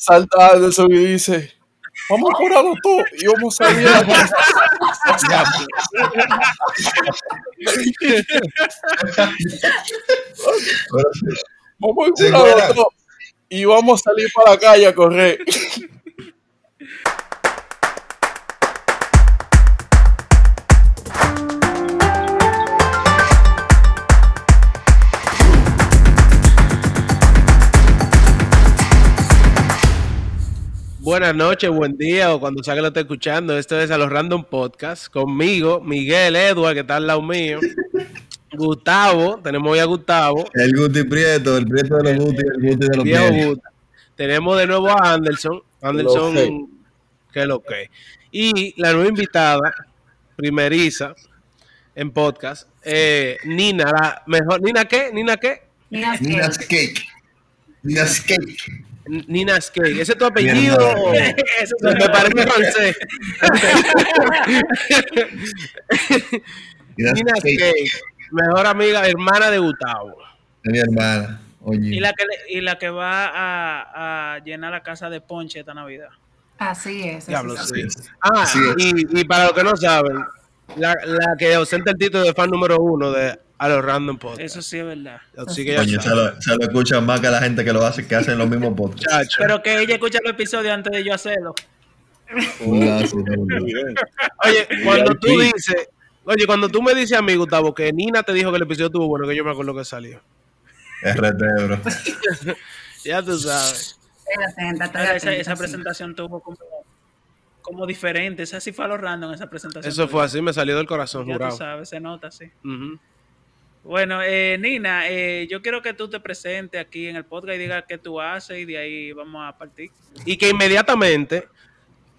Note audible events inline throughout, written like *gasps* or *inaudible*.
salta Anderson y dice, vamos a curarlo todo y vamos a salir a Vamos a curarlo todo y vamos a salir para la calle a correr. Buenas noches, buen día o cuando sea que lo esté escuchando. Esto es a los Random Podcast. Conmigo, Miguel Edward, que está al lado mío. *laughs* Gustavo, tenemos hoy a Gustavo. El Guti Prieto, el Prieto de los Guti, el Guti de los Prietos. Tenemos de nuevo a Anderson. Anderson, que lo que. Y la nueva invitada, primeriza, en podcast, eh, Nina, la mejor. ¿Nina qué? ¿Nina qué? Nina Cake. Nina Cake. Nina Skate. ¿Ese es tu apellido? *laughs* Eso me parece francés. *laughs* Nina Skate. Mejor amiga, hermana de Gustavo. Es mi hermana. Oye. Y la que, y la que va a, a, llenar la casa de ponche esta Navidad. Así es. Diablo, sí. Ah, Y, y, para los que no saben, la, la que ausenta el título de fan número uno de a los random podcasts. Eso sí es verdad. Así que Coño, se lo, se lo, escuchan más que la gente que lo hace, que hacen los mismos podcasts. Pero que ella escucha los episodios antes de yo hacerlo. oye, cuando tú dices, oye, cuando tú me dices a mí, Gustavo, que Nina te dijo que el episodio estuvo bueno, que yo me acuerdo que salió. RT, bro. *laughs* ya tú sabes. Esa, esa, presentación tuvo como, como diferente. Esa sí fue a los random, esa presentación. Eso fue así, me salió del corazón, ya jurado. tú sabes, se nota, sí. Bueno, eh, Nina, eh, yo quiero que tú te presentes aquí en el podcast y digas qué tú haces y de ahí vamos a partir. Y que inmediatamente,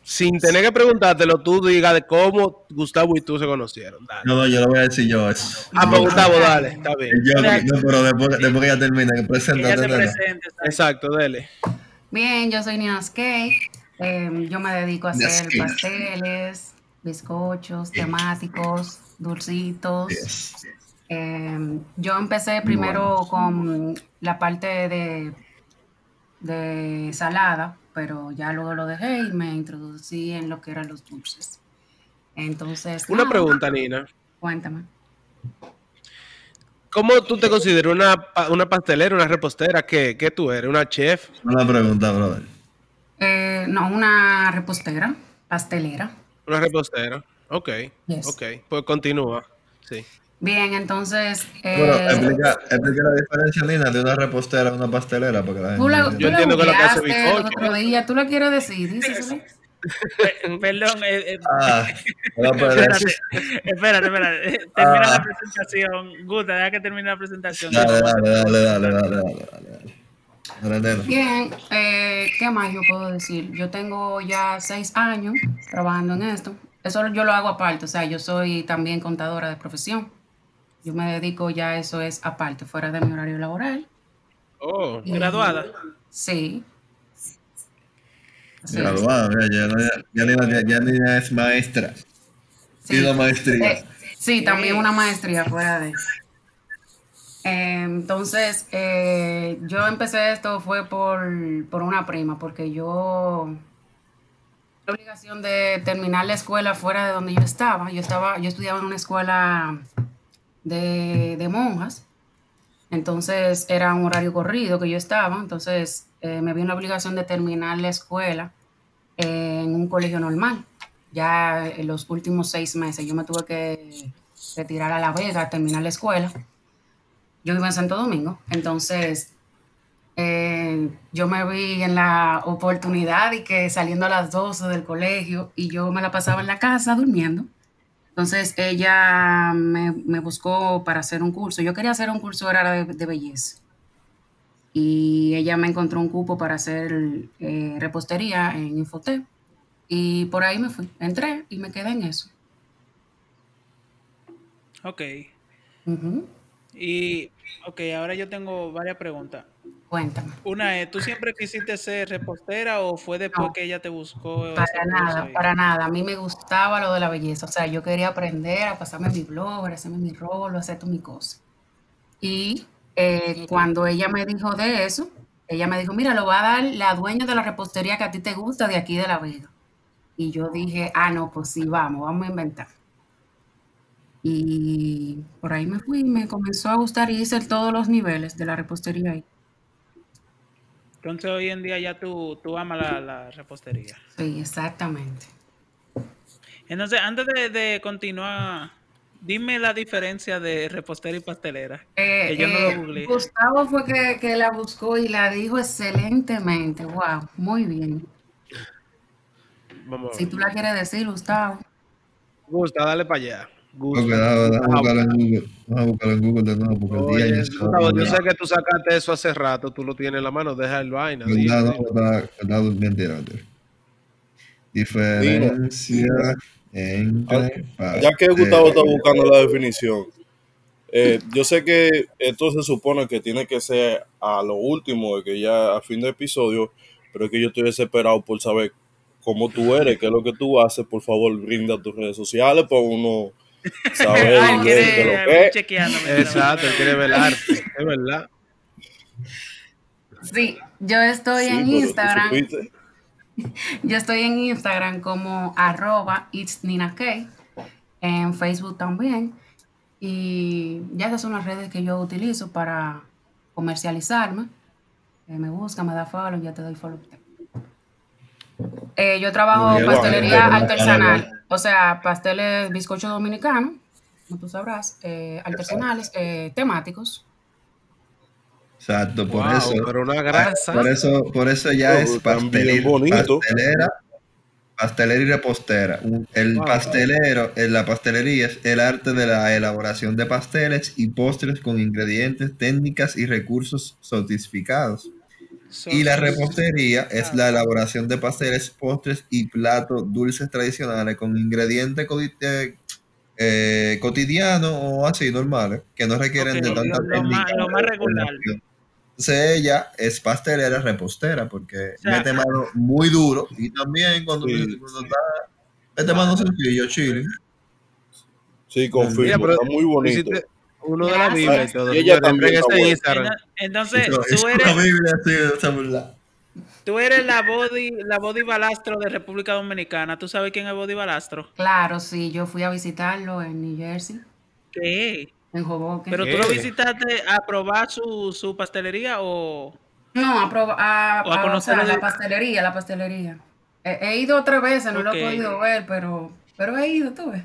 sin tener que preguntártelo, tú digas de cómo Gustavo y tú se conocieron. No, no, yo lo voy a decir yo. Eso. Ah, pues Gustavo, dale, está bien. Yo, no, pero después, después que ya termine, que presente. presente, Exacto, dale. Bien, yo soy Nina Skate. Eh, yo me dedico a hacer pasteles, bizcochos, temáticos, dulcitos. Em, yo empecé primero con la parte de, de salada, pero ya luego lo dejé y me introducí en lo que eran los dulces. Entonces. Una pregunta, Nina. Cuéntame. ¿Cómo tú te consideras una, una pastelera, una repostera? ¿Qué, ¿Qué, tú eres? ¿Una chef? Una pregunta, brother. Eh, no, una repostera, pastelera. Una repostera. Ok. Ok. Pues continúa. Sí. Bien, entonces. Bueno, eh, explica, explica, la diferencia, Nina, de una repostera a una pastelera. Porque la gente tú Yo entiendo que lo que hace bizcocho. ¿Tú lo quieres decir? Díselo. *laughs* Perdón. Eh, eh, ah, espérate, espérate, espérate. Termina la ah. presentación. Gusta, deja que termine la presentación. Dale, dale, dale, dale, dale, dale, dale. Bien, eh, ¿qué más yo puedo decir? Yo tengo ya seis años trabajando en esto. Eso yo lo hago aparte, o sea, yo soy también contadora de profesión. Yo me dedico ya, eso es aparte, fuera de mi horario laboral. Oh, graduada. Sí. graduada, ya, ya, ya, ya, es maestra. Sí, la maestría. Eh, sí, también una maestría fuera de. Eh, entonces, eh, yo empecé esto fue por, por una prima, porque yo la obligación de terminar la escuela fuera de donde yo estaba. Yo estaba, yo estudiaba en una escuela de, monjas. Entonces era un horario corrido que yo estaba. Entonces eh, me vi una obligación de terminar la escuela en un colegio normal. Ya en los últimos seis meses yo me tuve que retirar a La Vega, terminar la escuela. Yo vivo en Santo Domingo. Entonces eh, yo me vi en la oportunidad y que saliendo a las 12 del colegio y yo me la pasaba en la casa durmiendo. Entonces ella me, me, buscó para hacer un curso. Yo quería hacer un curso de, de belleza. Y ella me encontró un cupo para hacer eh, repostería en Infotep. Y por ahí me fui. Entré y me quedé en eso. Ok. Y, ok, ahora yo tengo varias preguntas. Cuéntame. Una es, ¿tú siempre quisiste ser repostera o fue después que ella te buscó? Para nada, para nada. A mí me gustaba lo de la belleza. O sea, yo quería aprender a pasarme mi blog, a hacerme mi rol, a hacer todas mis cosas. Y eh, cuando ella me dijo de eso, ella me dijo, mira, lo va a dar la dueña de la repostería que a ti te gusta de aquí de La Vega. Y yo dije, ah, no, pues sí, vamos, vamos a inventar. Y por ahí me fui, me comenzó a gustar y hice todos los niveles de la repostería ahí. Entonces hoy en día ya tú, tú amas la, la repostería. Sí, exactamente. Entonces, antes de, de continuar, dime la diferencia de repostera y pastelera. Eh, que yo no eh, lo googleé. Gustavo fue que, que la buscó y la dijo excelentemente. Wow, muy bien. Vamos Si tú la quieres decir, Gustavo. Gusta, dale para allá. Gusta. Ok, déjame, déjame buscarlo en Google. Déjame buscarlo en Google de nuevo porque el día Oye, ya se Gustavo, yo sé que tú sacaste eso hace rato, tú lo tienes en la mano, deja el vaina. dime, ¿Verdad? No, verdad, verdad, mentira, mentira. Diferencia entre. Ya que Gustavo está buscando la definición, eh, yo sé que esto se supone que tiene que ser a lo último, de que ya a fin de episodio, pero es que yo estoy desesperado por saber cómo tú eres, qué es lo que tú haces. Por favor, brinda tus redes sociales para uno saber qué es quiere lo que. Exacto, él quiere velarte, es verdad. Sí, yo estoy Sí, en Instagram. Yo estoy en Instagram como arroba it's Nina K, en Facebook también. Y ya esas son las redes que yo utilizo para comercializarme. Eh, me busca, me da follow, ya te doy follow. Eh, yo trabajo bien, pastelería artesanal, o sea, pasteles bizcocho dominicano, como tú sabrás, eh, artesanales, eh, temáticos. Exacto, por Wow, eso. pero una grasa. Por eso, por eso ya Oh, es pastelera, bonito. pastelera, pastelera y repostera. El Wow. pastelero, en la pastelería es el arte de la elaboración de pasteles y postres con ingredientes, técnicas y recursos sofisticados. Y la repostería es la elaboración de pasteles, postres y platos dulces tradicionales con ingredientes eh, eh, cotidianos o así normales que no requieren de tanta lo- lo más- lo más o regular. Entonces ella es pastelera repostera porque sea, mete mano muy duro y también cuando, Sí. cuando está mete mano sencillo, chile. Sí, confirmo, Mira, pero está muy bonito. hiciste uno de la. Biblia y todo. Y ella Señores, también. Instagram. Entonces, tú eres, Biblia tú eres la body, la body balastro de República Dominicana. ¿Tú sabes quién es Body Balastro? Claro, sí, yo fui a visitarlo en New Jersey, ¿Qué? en Hoboken. ¿Pero tú ¿Qué? lo visitaste a probar su, su pastelería o...? No, a, proba- a, a o conocer sea, de- la pastelería, la pastelería. He, he ido tres veces, no lo he podido ver, pero, pero he ido, tú ves.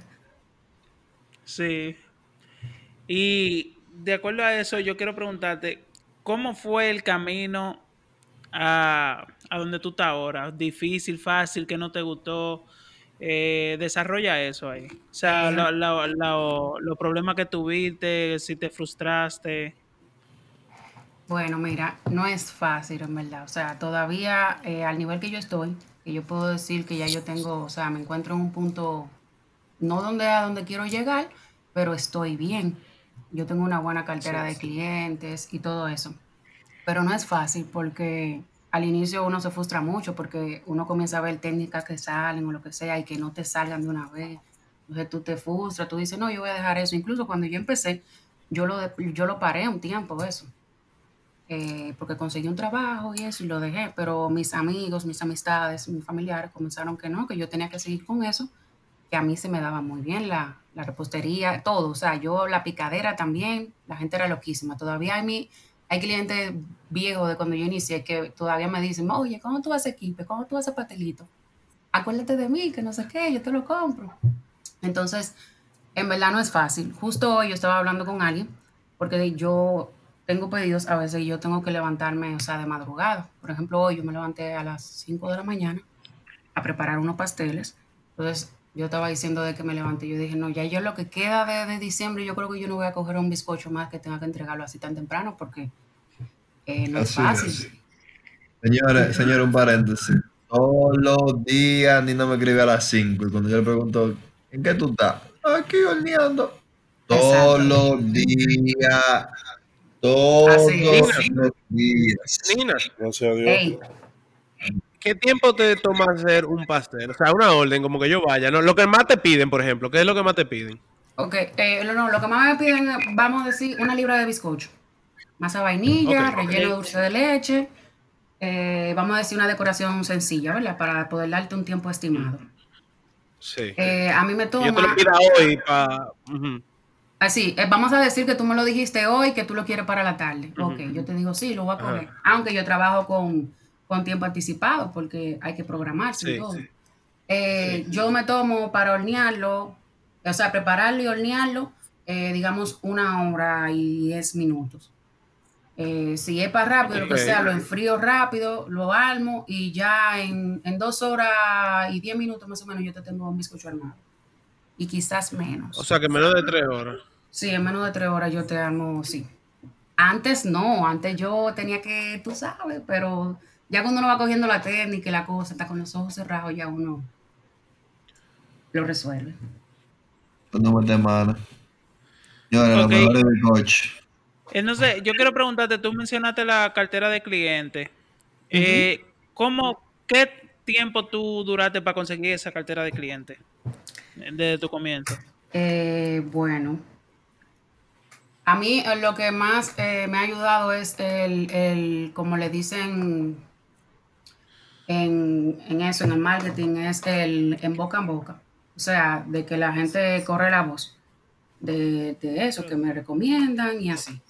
Sí. Y de acuerdo a eso, yo quiero preguntarte, ¿cómo fue el camino a, a donde tú estás ahora? ¿Difícil, fácil, que no te gustó? Eh, desarrolla eso ahí. O sea, Eh. lo- lo- lo- los problemas que tuviste, si te frustraste. Bueno, mira, no es fácil, en verdad. O sea, todavía eh, al nivel que yo estoy, que yo puedo decir que ya yo tengo, o sea, me encuentro en un punto, no donde a donde quiero llegar, pero estoy bien. Yo tengo una buena cartera de clientes y todo eso. Pero no es fácil porque al inicio uno se frustra mucho porque uno comienza a ver técnicas que salen o lo que sea y que no te salgan de una vez. Entonces tú te frustras, tú dices, no, yo voy a dejar eso. Incluso cuando yo empecé, yo lo, yo lo paré un tiempo eso eh, porque conseguí un trabajo y eso y lo dejé, pero mis amigos, mis amistades, mis familiares comenzaron que no, que yo tenía que seguir con eso, que a mí se me daba muy bien la, la repostería, todo, o sea, yo la picadera también, la gente era loquísima, todavía hay, mi, hay clientes viejos de cuando yo inicié que todavía me dicen, oye, ¿cómo tú haces equipe? ¿Cómo tú haces pastelito? Acuérdate de mí, que no sé qué, yo te lo compro. Entonces, en verdad no es fácil. Justo hoy yo estaba hablando con alguien, porque yo tengo pedidos a veces yo tengo que levantarme, o sea, de madrugada. Por ejemplo, hoy yo me levanté a las 5 de la mañana a preparar unos pasteles. Entonces, yo estaba diciendo de que me levanté. Yo dije, no, ya yo lo que queda de, de diciembre, yo creo que yo no voy a coger un bizcocho más que tenga que entregarlo así tan temprano porque eh, no es Así fácil. es. Señores, señor, un paréntesis. Todos los días Nina me escribe a las 5 y cuando yo le pregunto, ¿en qué tú estás? Aquí horneando. Todos los días. Todos Así los días. Nina, Gracias a Dios. Ey, ¿qué tiempo te toma hacer un pastel? O sea, una orden, como que yo vaya. ¿no? Lo que más te piden, por ejemplo, ¿qué es lo que más te piden? ok, eh, no, no, lo que más me piden, vamos a decir, una libra de bizcocho. Masa vainilla, relleno de dulce de leche, eh, vamos a decir una decoración sencilla, ¿verdad? Para poder darte un tiempo estimado. Sí. Eh, a mí me toma... Yo te lo pido hoy para... Así, eh, vamos a decir que tú me lo dijiste hoy, que tú lo quieres para la tarde. Ok, yo te digo, sí, lo voy a coger. Aunque yo trabajo con, con tiempo anticipado porque hay que programarse y todo. sí. Eh, Yo me tomo para hornearlo, o sea, prepararlo y hornearlo, eh, digamos, una hora y diez minutos. Eh, si es para rápido, lo que sea, lo enfrío rápido, lo armo y ya en, en dos horas y diez minutos más o menos yo te tengo un bizcocho armado. Y quizás menos. O sea, que menos de tres horas. Sí, en menos de tres horas yo te armo, sí. Antes no, antes yo tenía que, tú sabes, pero ya cuando uno va cogiendo la técnica y la cosa, está con los ojos cerrados, ya uno lo resuelve. No me mano. Señores, Ok. lo mejor es el coach. Entonces, yo quiero preguntarte, tú mencionaste la cartera de cliente. Eh, ¿cómo, ¿Qué tiempo tú duraste para conseguir esa cartera de cliente desde tu comienzo? Eh, bueno, a mí eh, lo que más eh, me ha ayudado es el, el, como le dicen en, en eso, en el marketing, es el en boca en boca. O sea, de que la gente corre la voz de, de eso, que me recomiendan y así.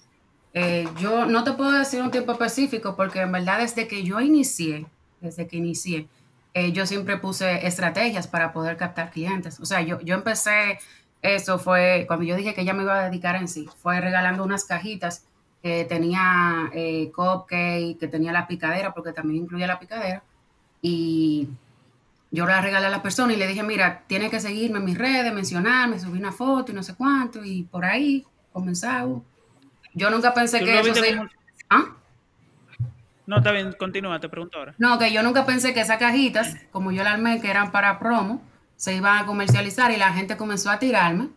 Eh, yo no te puedo decir un tiempo específico porque en verdad desde que yo inicié, desde que inicié, eh, yo siempre puse estrategias para poder captar clientes. O sea, yo, yo empecé, eso fue cuando yo dije que ya me iba a dedicar en sí, fue regalando unas cajitas que tenía eh, cupcake, que tenía la picadera, porque también incluía la picadera. Y yo la regalé a la persona y le dije, mira, tiene que seguirme en mis redes, mencionarme, subir una foto y no sé cuánto, y por ahí comenzamos. Yo nunca pensé ¿Tú que eso se... como- ¿Ah? No, está bien, continúa, te pregunto ahora. No, que yo nunca pensé que esas cajitas, como yo las armé, que eran para promo, se iban a comercializar y la gente comenzó a tirarme,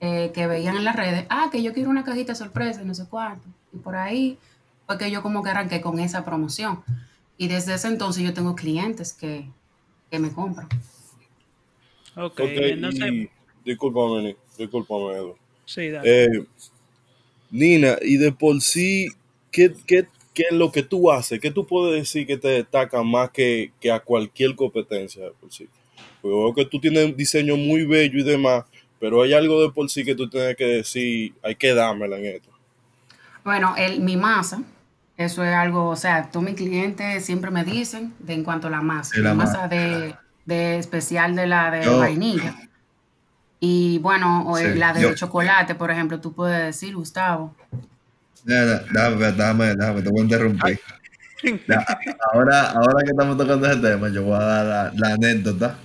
eh, que veían en las redes, ah, que yo quiero una cajita sorpresa y no sé cuánto. Y por ahí fue que yo como que arranqué con esa promoción. Y desde ese entonces yo tengo clientes que, que me compran. Ok, Ok, entonces, y discúlpame, discúlpame, Edu. sí, dale. Eh, Nina, y de por sí, ¿qué, qué, qué es lo que tú haces? ¿Qué tú puedes decir que te destaca más que, que a cualquier competencia de por sí? Porque veo que tú tienes un diseño muy bello y demás, pero hay algo de por sí que tú tienes que decir, hay que dármela en esto. Bueno, el, mi masa, eso es algo, o sea, todos mis clientes siempre me dicen de en cuanto a la masa, la la masa. de, de especial de la de Yo- vainilla. Y bueno, o Sí, la de yo- chocolate, por ejemplo, tú puedes decir, Gustavo. Nada, Déjame, déjame, déjame, te voy a interrumpir. Ya, ahora, ahora que estamos tocando ese tema, yo voy a dar la, la anécdota,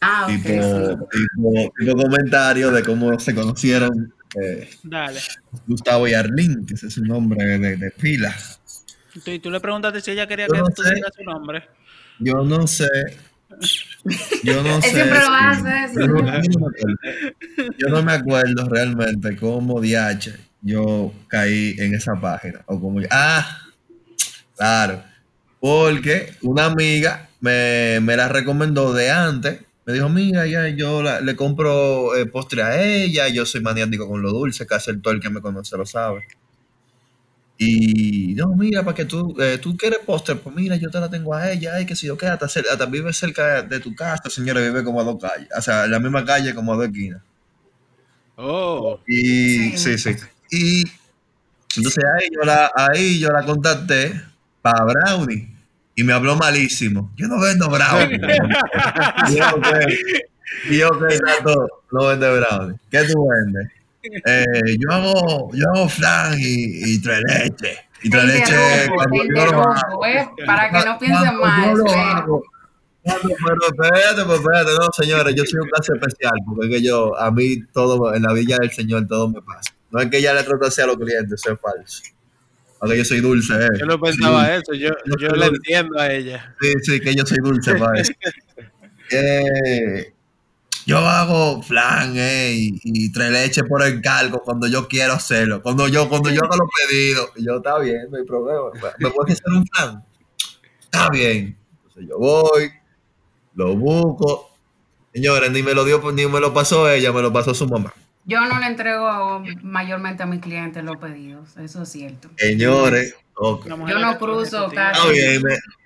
Ah, ok, tipo, sí. tipo, tipo comentario de cómo se conocieron eh, Dale. Gustavo y Arlene, que ese es su nombre de, de pila. Tú, y tú le preguntaste si ella quería Yo que no tú su nombre. Yo no sé. Yo no *laughs* Él sé. siempre lo hace eso. Yo no, yo no me acuerdo. Yo no me acuerdo realmente cómo DH yo caí en esa página. O como yo- Ah, claro. Porque una amiga me, me la recomendó de antes. Me dijo, mira, ya yo la- le compro eh, postre a ella. Yo soy maniático con lo dulce. Casi el todo el que me conoce lo sabe. Y no, mira, para que tú, eh, tú quieres postre, pues mira, yo te la tengo a ella, ay, que si yo qué, hasta, cer- hasta vive cerca de tu casa, señora, vive como a dos calles, o sea, en la misma calle como a dos esquinas. Oh. Y Sí. sí. Y entonces ahí yo la, ahí yo la contacté para Brownie y me habló malísimo. Yo no vendo Brownie. y yo, ok, y yo, ok, Tato, no vende Brownie. ¿Qué tú vendes? Eh, yo hago, yo hago flan y, y tres leche. Y tres leche interrumpo, cuando te yo lo hago. interrumpo, ¿eh? Para que no piensen mal. yo lo espera. hago, cuando- pero espérate, pero espérate, no, señores, yo soy un caso especial, porque es que yo, a mí todo, en la villa del Señor, todo me pasa. No es que ella le trate así a los clientes, eso es falso. Porque yo soy dulce, eh. Yo no pensaba Sí, eso, yo, Yo yo le entiendo a ella. Sí, sí, que yo soy dulce para eso. *laughs* Eh, yo hago flan eh, y, y tres leches por encargo cuando yo quiero hacerlo. Cuando yo, cuando yo hago los pedidos, y yo está bien, no hay problema. ¿Me puedes hacer un flan? Está bien. Entonces yo voy, lo busco. Señores, ni me lo dio, ni me lo pasó ella, me lo pasó su mamá. Yo no le entrego mayormente a mis clientes los pedidos, eso es cierto. Señores, Yo no cruzo casi. Está bien,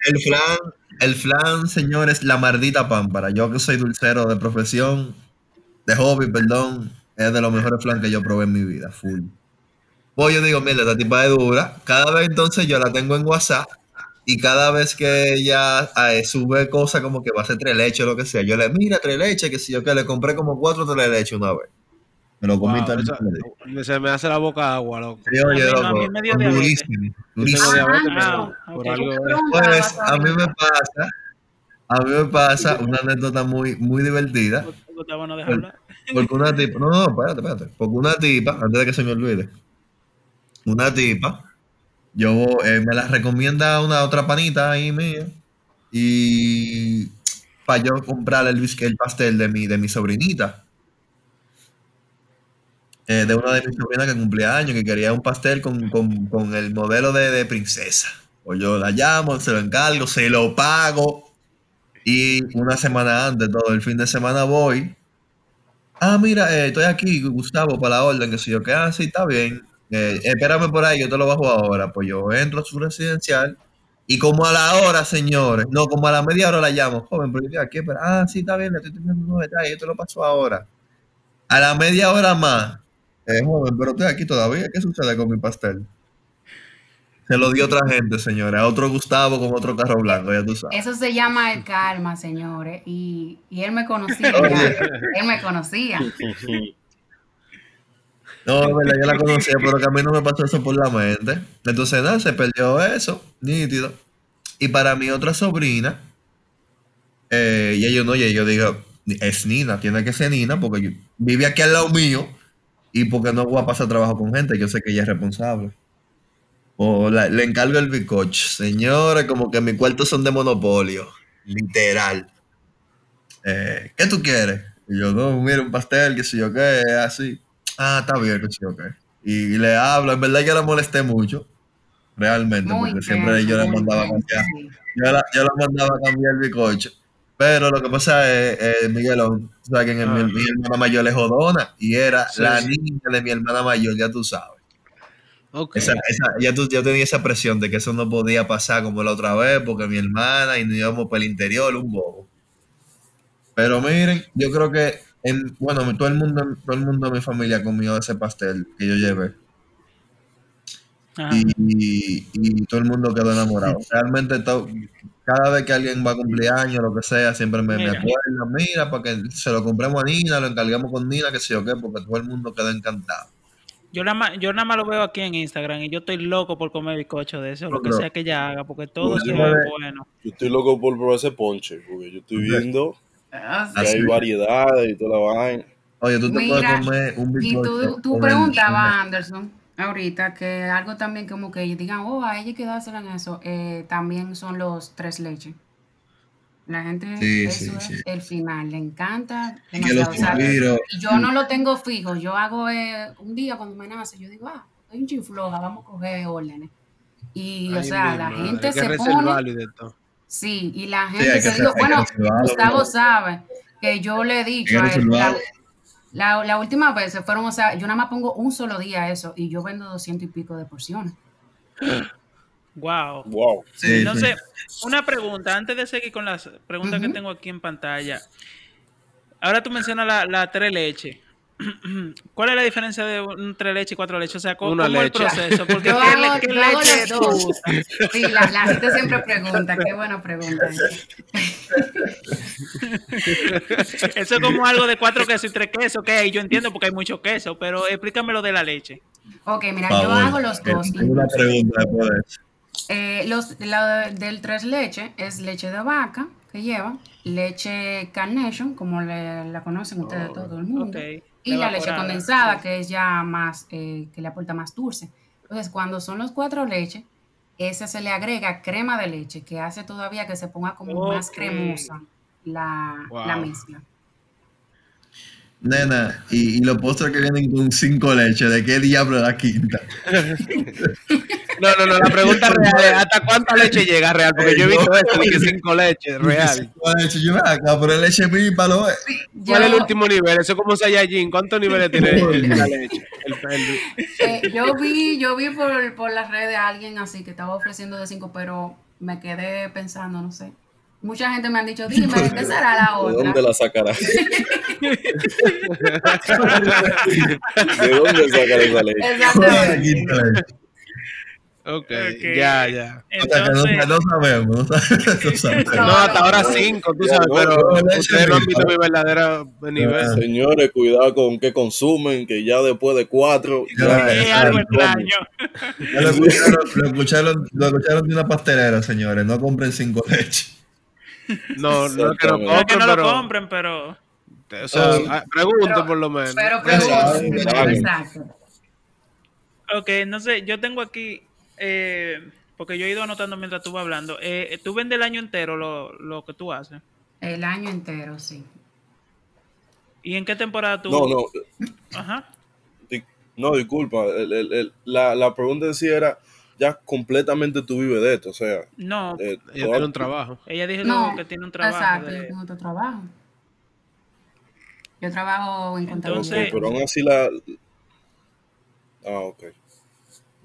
el flan, el flan, señor, es la maldita pámpara. Yo que soy dulcero de profesión, de hobby, perdón, es de los mejores flan que yo probé en mi vida, full. Pues yo digo, mira, esta tipa es dura. Cada vez entonces yo la tengo en WhatsApp y cada vez que ella eh, sube cosas como que va a ser tres leches o lo que sea, yo le, mira, tres leches, que si yo que le compré como cuatro tres leches una vez. Me lo comí Wow, todo el eso- día. se me hace la boca agua, loco. Sí, oye, A mí a loco, mí me dio diabetes. durísimo, Yo durísimo. tengo diabetes, Ah, pero por ok. algo es. Pues a mí me pasa, a mí me pasa una anécdota muy, muy divertida. Porque una tipa, no, no, espérate, espérate. Porque una tipa, antes de que se me olvide, una tipa, yo eh, me la recomienda una otra panita ahí mía. Y para yo comprarle el, el pastel de mi, de mi sobrinita. Eh, de una de mis sobrinas que cumplía años, que quería un pastel con, con- con el modelo de, de princesa. Pues yo la llamo, se lo encargo, se lo pago. Y una semana antes, todo el fin de semana voy. Ah, mira, eh, estoy aquí, Gustavo, para la orden, que si yo que, ah, sí, está bien. Eh, espérame por ahí, yo te lo bajo ahora. Pues yo entro a su residencial y como a la hora, señores, no, como a la media hora la llamo, joven, pero yo aquí, espera, ah, sí, está bien, le estoy teniendo unos detalles, yo te lo paso ahora. A la media hora más, eh, joven, pero estoy aquí todavía, ¿qué sucede con mi pastel? Se lo dio otra gente, señores, a otro Gustavo con otro carro blanco, ya tú sabes. Eso se llama el karma, señores. Y, y él me conocía. Él me conocía. No, es verdad, yo la conocía, pero que a mí no me pasó eso por la mente. Entonces, nada, se perdió eso, nítido. Y para mi otra sobrina, eh, y ellos no, y yo digo, es Nina, tiene que ser Nina, porque yo- vive aquí al lado mío y porque no voy a pasar trabajo con gente, yo sé que ella es responsable. O la- le encargo el bicoch. Señores, como que mis cuartos son de monopolio, literal. Eh, ¿Qué tú quieres? Y yo, no, mira, un pastel, que si yo qué, así. Ah, está bien, que si yo qué. Y, le hablo, en verdad yo la molesté mucho, realmente, Muy porque siempre yo la muy mandaba a cambiar. Yo la, yo la mandaba a cambiar el bicocho. Pero lo que pasa es, eh, Miguelón, tú sabes que en el- Ah. mi, mi hermana mayor es jodona y era Sí. la niña de mi hermana mayor, ya tú sabes. Ok. Esa, esa- ya tú, yo tenía esa presión de que eso no podía pasar como la otra vez, porque mi hermana y nos íbamos por el interior, un bobo. Pero miren, yo creo que, en, bueno, todo el mundo, todo el mundo de mi familia comió ese pastel que yo llevé Ajá. y, y todo el mundo quedó enamorado. Realmente, to- cada vez que alguien va a cumplir años, lo que sea, siempre me, me Mira. acuerdo, mira, para que se lo compremos a Nina, lo encargamos con Nina, que sé yo qué, porque todo el mundo quedó encantado. Yo nada, más, yo nada más lo veo aquí en Instagram y yo estoy loco por comer bizcocho de eso, lo que sea que ella haga, porque todo es bueno. Yo estoy loco por probar ese ponche, porque yo estoy viendo Ah, que sí. hay variedades y toda la vaina. Oye, tú te Mira, puedes comer un Y bizcocho tú, tú el- preguntabas, Anderson, ahorita, que algo también como que digan, oh, a ella hay que dársela en eso, eh, también son los tres leches. La gente, Sí, eso sí, es sí. el final, le encanta Y que los demasiado. O sea, suspiros. y yo no lo tengo fijo, yo hago eh, un día cuando me nace, yo digo, ah, estoy un chifloja, vamos a coger órdenes. Y, o sea, mi la madre, gente hay se pone, y de todo. sí, y la hay gente hacer- digo, hay bueno, Gustavo sabe que yo le he dicho Hay a él, la, la, última vez se fueron, o sea, yo nada más pongo un solo día eso y yo vendo doscientos y pico de porciones. *gasps* Wow. Wow. Sí, Entonces, una pregunta, antes de seguir con las preguntas que tengo aquí en pantalla. Ahora tú mencionas la, la tres leche. *clears throat* ¿Cuál es la diferencia de un tres leche y cuatro leches? O sea, ¿cómo, cómo el leche. proceso? *laughs* Porque Yo ¿qué, hago- qué yo hago leche las tú dos. *laughs* Sí, la, la gente siempre pregunta, qué buena pregunta. esa. *laughs* Eso es como algo de cuatro quesos y tres quesos. Ok, yo entiendo porque hay mucho queso, pero explícame lo de la leche. Ok, mira, Por yo hago los que dos. Tengo una pregunta. Eh, los, la del tres leche es leche de vaca que lleva, leche carnation, como le- la conocen ustedes todo el mundo, Ok. Y la leche condensada, sí. que es ya más, eh, que le aporta más dulce. Entonces, cuando son los cuatro leches, ese se le agrega crema de leche, que hace todavía que se ponga como más cremosa la, la mezcla. Nena, y, y los postres que vienen con cinco leches, ¿de qué diablo la quinta? *laughs* No, no, no, la pregunta real es, ¿hasta cuánta leche llega real? Porque yo he visto esto de que cinco leches, real. Cinco leches, yo acá, pero leche mío, lo es. ¿Cuál es el último nivel? Eso es como Saiyajin. ¿Cuántos niveles tiene la leche? Eh, yo vi, yo vi por, por las redes a alguien así que estaba ofreciendo de 5, pero me quedé pensando, no sé. Mucha gente me han dicho, dime, ¿de qué será la ¿De otra? dónde la sacará? *laughs* ¿De dónde sacará esa ley? Exactamente. Aquí está la- Ok, Ok. ya, ya. O sea, que no, Entonces, no sabemos. No *laughs* sabemos. hasta ahora cinco, tú sabes, pero no, ustedes no han visto mi verdadero nivel. Señores, cuidado con qué consumen, que ya después de cuatro, Ya, ya, es algo extraño. Ya lo escucharon, lo, escucharon, lo escucharon de una pastelera, señores. No compren cinco leches. No, no es que no es que compren, no lo compren, pero... o sea, ah, pregunten Pero- por lo menos. Pero Exacto, pregunto, exacto. Ok, no sé, yo tengo aquí, eh, porque yo he ido anotando mientras tú vas hablando, eh, tú vendes el año entero lo, lo que tú haces. El año entero, sí. ¿Y en qué temporada tú...? No, no, Ajá. no, disculpa. el- el- el- la, la pregunta en sí era, ya completamente tú vives de esto, o sea, No, eh, Ella tiene un trabajo. ella dijo No, que tiene un trabajo. exacto, de- yo tengo otro trabajo. Yo trabajo en contabilidad. Entonces- pero aún así la... Ah, ok.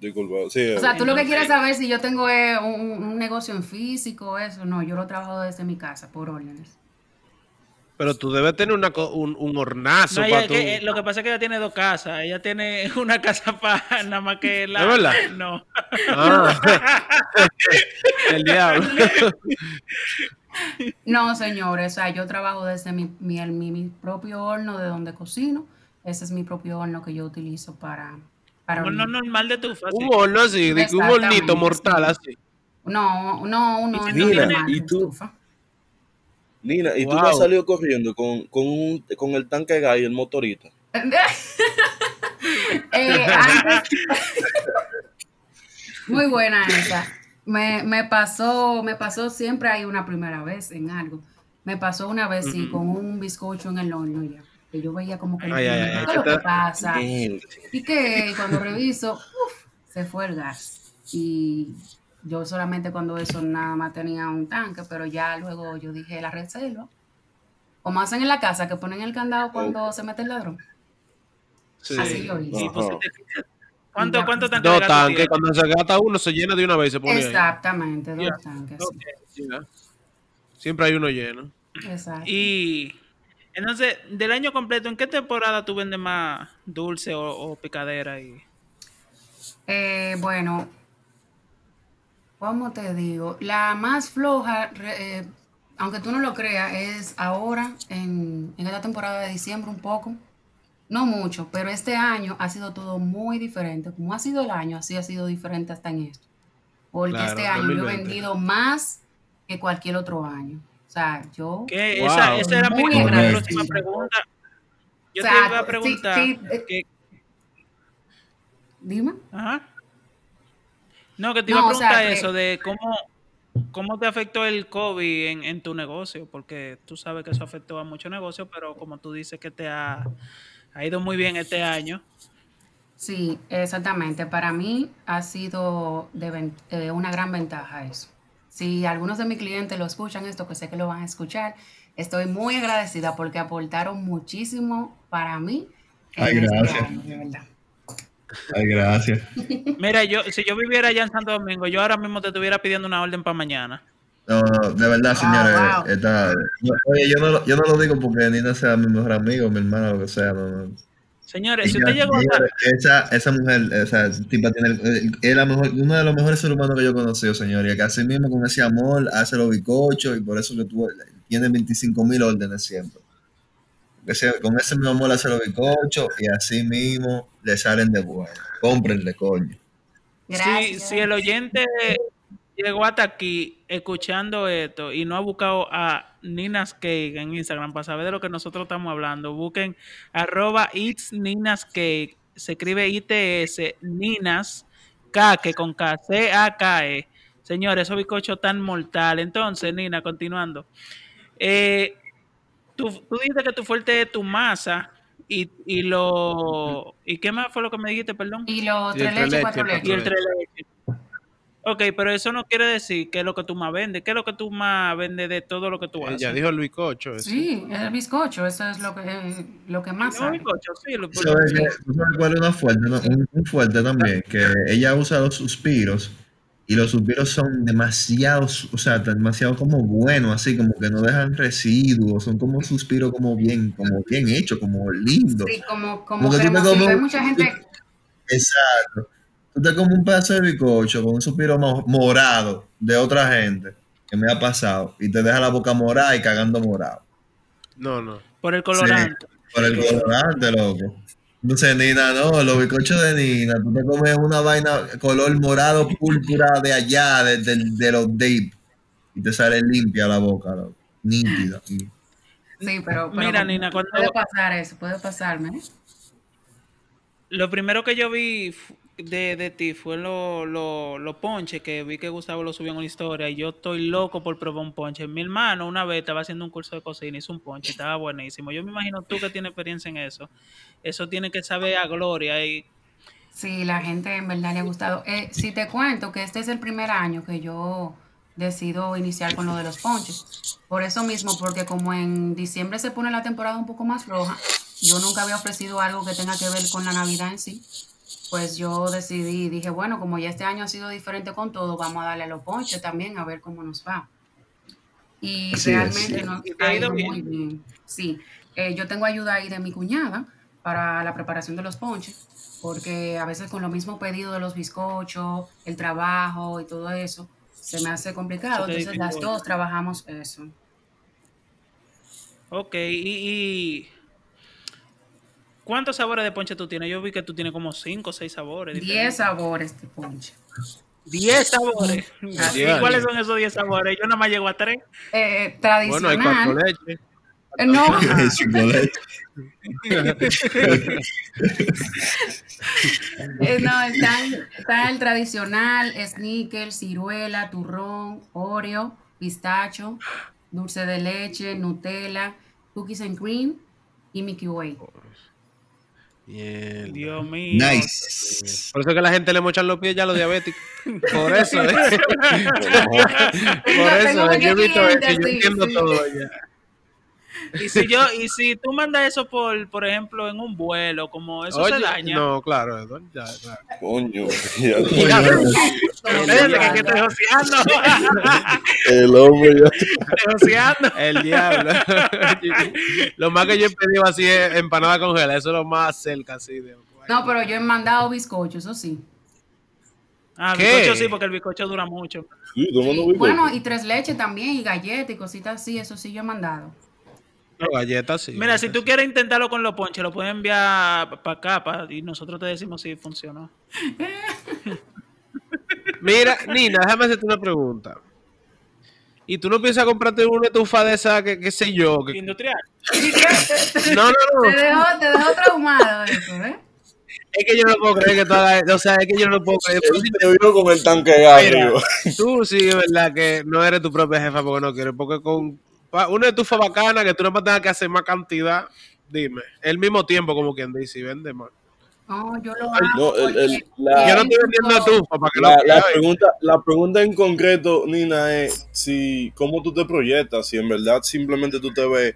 Disculpa, sí. O sea, tú lo que quieres saber si yo tengo eh, un, un negocio en físico, eso, no, yo lo trabajo desde mi casa, por órdenes. Pero tú debes tener una, un, un hornazo No, para que, eh, lo que pasa es que ella tiene dos casas. Ella tiene *laughs* una casa para nada más que la. ¿Es verdad? No. Ah. *laughs* el diablo. *laughs* No, señores, o sea, yo trabajo desde mi, mi, el- mi, mi propio horno de donde cocino. Ese es mi propio horno que yo utilizo para... para Un horno normal de tufa. sí. un horno así, de un hornito mortal sí. así. No, no, un horno Mira, normal ¿y de tú? estufa. Nina, ¿y tú Wow. no has salido corriendo con, con, un, con el tanque de gas y el motorista? *laughs* Eh, antes- Muy buena esa. Me, me pasó, me pasó siempre hay una primera vez en algo. Me pasó una vez sí, con un bizcocho en el horno ya. Que yo veía como que Ay, ay, ay, ¿qué es lo ¿qué que te- pasa? Y que cuando reviso, uf, se fue el gas. Y yo solamente cuando eso nada más tenía un tanque, pero ya luego yo dije la reserva. Como hacen en la casa, que ponen el candado cuando se mete el ladrón. Sí. Así yo hice. ¿Cuánto, cuánto tanques Dos tanques, cuando se gasta uno se llena de una vez y se pone ahí. Exactamente, dos tanques. Siempre hay uno lleno. Exacto. Y entonces, del año completo, ¿en qué temporada tú vendes más dulce o, o picadera? Y... Eh, bueno, ¿cómo te digo? La más floja, eh, aunque tú no lo creas, es ahora, en, en esta temporada de diciembre un poco. No mucho, pero este año ha sido todo muy diferente. Como ha sido el año, así ha sido diferente hasta en esto. Porque Claro, este año yo he 2020. vendido más que cualquier otro año. O sea, yo... Que Wow. esa, esa era mi, Muy mi agradecida. próxima pregunta. Yo O sea, te iba a preguntar. sí, eh, que- Dime. Ajá. No, que te No, iba a o sea, preguntar que- eso de cómo, cómo te afectó el COVID en, en tu negocio, porque tú sabes que eso afectó a muchos negocios, pero como tú dices que te ha, ha ido muy bien este año. Sí, exactamente. Para mí ha sido de eh, una gran ventaja eso. Si algunos de mis clientes lo escuchan esto, que sé que lo van a escuchar, estoy muy agradecida porque aportaron muchísimo para mí Ay, este gracias. año, de verdad. Ay, gracias. *laughs* Mira, yo si yo viviera allá en Santo Domingo, yo ahora mismo te estuviera pidiendo una orden para mañana. No, no, de verdad, señores. wow. está- no, oye, yo no, lo- yo no lo digo porque Nina sea mi mejor amigo, mi hermano, lo que sea. No, no. Señores, si usted llegó esa, esa mujer, esa tipa tiene, el- es la mejor, uno de los mejores seres humanos que yo he conocido, señor. Y que así mismo con ese amor hace los bicochos y por eso que tú tiene 25 mil órdenes siempre. Ese- con ese mismo amor hace los bicochos y así mismo le salen de bueno. Cómprenle, coño. Si, si el oyente llegó hasta aquí escuchando esto y no ha buscado a Nina's Cake en Instagram para saber de lo que nosotros estamos hablando, busquen arroba it's Nina's Cake, se escribe ITS, Ninas, Kake con K, C-A-K-E. Señores, esos bizcochos tan mortales. Entonces, Nina, continuando. Eh, tú, tú dijiste que tu fuerte es tu masa y, y lo... ¿Y qué más fue lo que me dijiste, perdón? Y los tres leches, tres cuatro leches, leches. Y el tres leches. Ok, pero eso no quiere decir que es lo que tú más vendes. ¿Qué es lo que tú más vendes de todo lo que tú haces? Ella dijo el bizcocho. eso. Sí, es el bizcocho, eso es lo que, eh, lo que más No, sale. bizcocho, sí, lo- ¿Sabes una fuerte? no? Un, un fuerte también, que ella usa los suspiros y los suspiros son demasiado, o sea, demasiado como buenos, así como que no dejan residuos, son como suspiros como bien, como bien hechos, como lindos. Sí, como, como Porque tú te comes Hay mucha gente, Exacto. Tú te comes un pedazo de bizcocho con un suspiro mo- morado de otra gente que me ha pasado y te deja la boca morada y cagando morado. No, no. por el colorante. Por el colorante, loco. Entonces, Nina, no, los bizcochos de Nina, tú te comes una vaina color morado púrpura de allá, de, de- de los deep, y te sale limpia la boca, loco. Nítida. sí, pero, pero Mira, como- Nina, cuando- puede pasar eso, puede pasarme. ¿eh? Lo primero que yo vi de, de ti fue los lo, lo ponches que vi que Gustavo lo subió en una historia y yo estoy loco por probar un ponche. Mi hermano una vez estaba haciendo un curso de cocina, hizo un ponche, estaba buenísimo. Yo me imagino tú que tienes experiencia en eso. Eso tiene que saber a gloria y Sí, la gente en verdad le ha gustado. Eh, si te cuento que este es el primer año que yo decido iniciar con lo de los ponches. Por eso mismo, porque como en diciembre se pone la temporada un poco más floja, yo nunca había ofrecido algo que tenga que ver con la Navidad en sí. Pues yo decidí, dije, bueno, como ya este año ha sido diferente con todo, vamos a darle a los ponches también a ver cómo nos va. Y Así es. realmente nos ha ido bien. muy bien. Sí, Eh, yo tengo ayuda ahí de mi cuñada para la preparación de los ponches, porque a veces con lo mismo pedido de los bizcochos, el trabajo y todo eso, se me hace complicado. Entonces las dos trabajamos eso. Ok, y, y ¿cuántos sabores de ponche tú tienes? Yo vi que tú tienes como 5 o 6 sabores. Diez diferentes. sabores de ponche. 10 sabores. Así ¿Y es. cuáles son esos 10 sabores? Yo nada más llego a 3. Eh, Bueno, hay cuatro tradicional. leches. eh, no, *laughs* *laughs* eh, no, está, el- está el tradicional, sneaker, ciruela, turrón, oreo, pistacho, dulce de leche, Nutella, cookies and cream y Mickey Way. Mierda. Dios mío. Nice. Por eso es que la gente le mochan los pies ya a los diabéticos. Por *laughs* eso, ¿eh? Por eso, yo he visto eso, yo entiendo sí. todo ya. Y si yo, y si tú mandas eso por, por ejemplo, en un vuelo, como eso se daña. no, claro, ya. Coño, ya- Espérate, que, que estoy joseando. *laughs* el hombre ya. estoy joseando. El diablo. *laughs* lo más que yo he pedido así es empanada congelada, eso es lo más cerca así de. No, pero yo he mandado bizcocho, eso sí. Ah, ¿Qué? bizcocho sí, porque el bizcocho dura mucho. Sí, tomando bizcocho. Bueno, y tres leches también, y galletas y cositas así, eso sí yo he mandado. No, galletas sí. Mira, si tú quieres intentarlo con los ponches, lo puedes enviar para acá pa- y nosotros te decimos si funcionó. *laughs* Mira, Nina, déjame hacerte una pregunta. ¿Y tú no piensas comprarte una estufa de esa, que qué sé yo? que- Industrial. *laughs* No, no, Te no. dejó, te dejó traumado eso, ¿eh? Es que yo no puedo creer que tú hagas. O sea, es que yo no puedo creer. Él te vio con el tanque de arriba. tú sí, es verdad que no eres tu propia jefa porque no quieres. Porque con una estufa bacana que tú no más tengas que hacer más cantidad, dime. El mismo tiempo, como quien dice, y vende más. No, yo lo hago. No, el- el- porque- la- Yo no estoy vendiendo estufa para que La, la veas. pregunta, la pregunta en concreto, Nina, es si cómo tú te proyectas, si en verdad simplemente tú te ves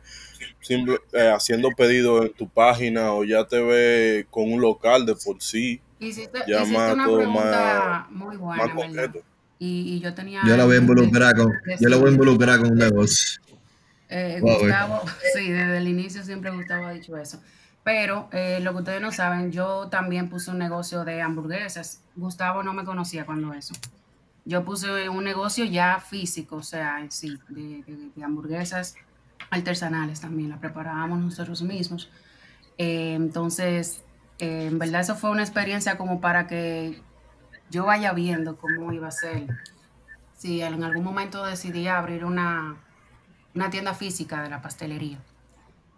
simple- eh, haciendo pedidos en tu página o ya te ves con un local de por sí, Hiciste, ya hiciste más una todo muy buena, más ¿verdad? concreto. Y, y yo tenía... Yo la voy a involucrar con, yo la voy a involucrar con un negocio. eh, Wow, eh. Gustavo, sí, desde el inicio siempre Gustavo ha dicho eso. Pero eh, lo que ustedes no saben, yo también puse un negocio de hamburguesas. Gustavo no me conocía cuando eso. Yo puse un negocio ya físico, o sea, sí, de, hamburguesas artesanales también, las preparábamos nosotros mismos. Eh, entonces, eh, en verdad eso fue una experiencia como para que yo vaya viendo cómo iba a ser. Si en algún momento decidí abrir una, una tienda física de la pastelería.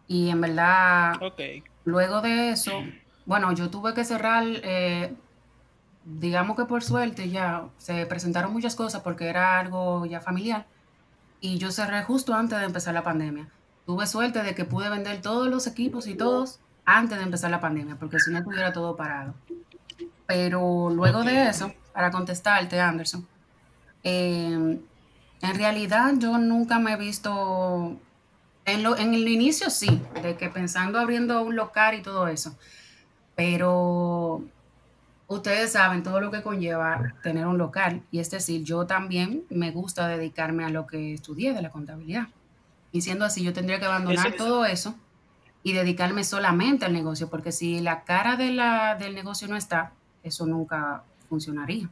Y en verdad, Ok. Luego de eso, bueno, yo tuve que cerrar, eh, digamos que por suerte ya se presentaron muchas cosas porque era algo ya familiar. Y yo cerré justo antes de empezar la pandemia. Tuve suerte de que pude vender todos los equipos y todos antes de empezar la pandemia, porque si no estuviera todo parado. Pero luego de eso, para contestarte, Anderson, Eh, en realidad yo nunca me he visto, en, lo, en el inicio sí, de que pensando abriendo un local y todo eso, pero ustedes saben todo lo que conlleva tener un local y es decir, yo también me gusta dedicarme a lo que estudié de la contabilidad. Y siendo así, yo tendría que abandonar todo eso y dedicarme solamente al negocio, porque si la cara de la, del negocio no está, eso nunca funcionaría.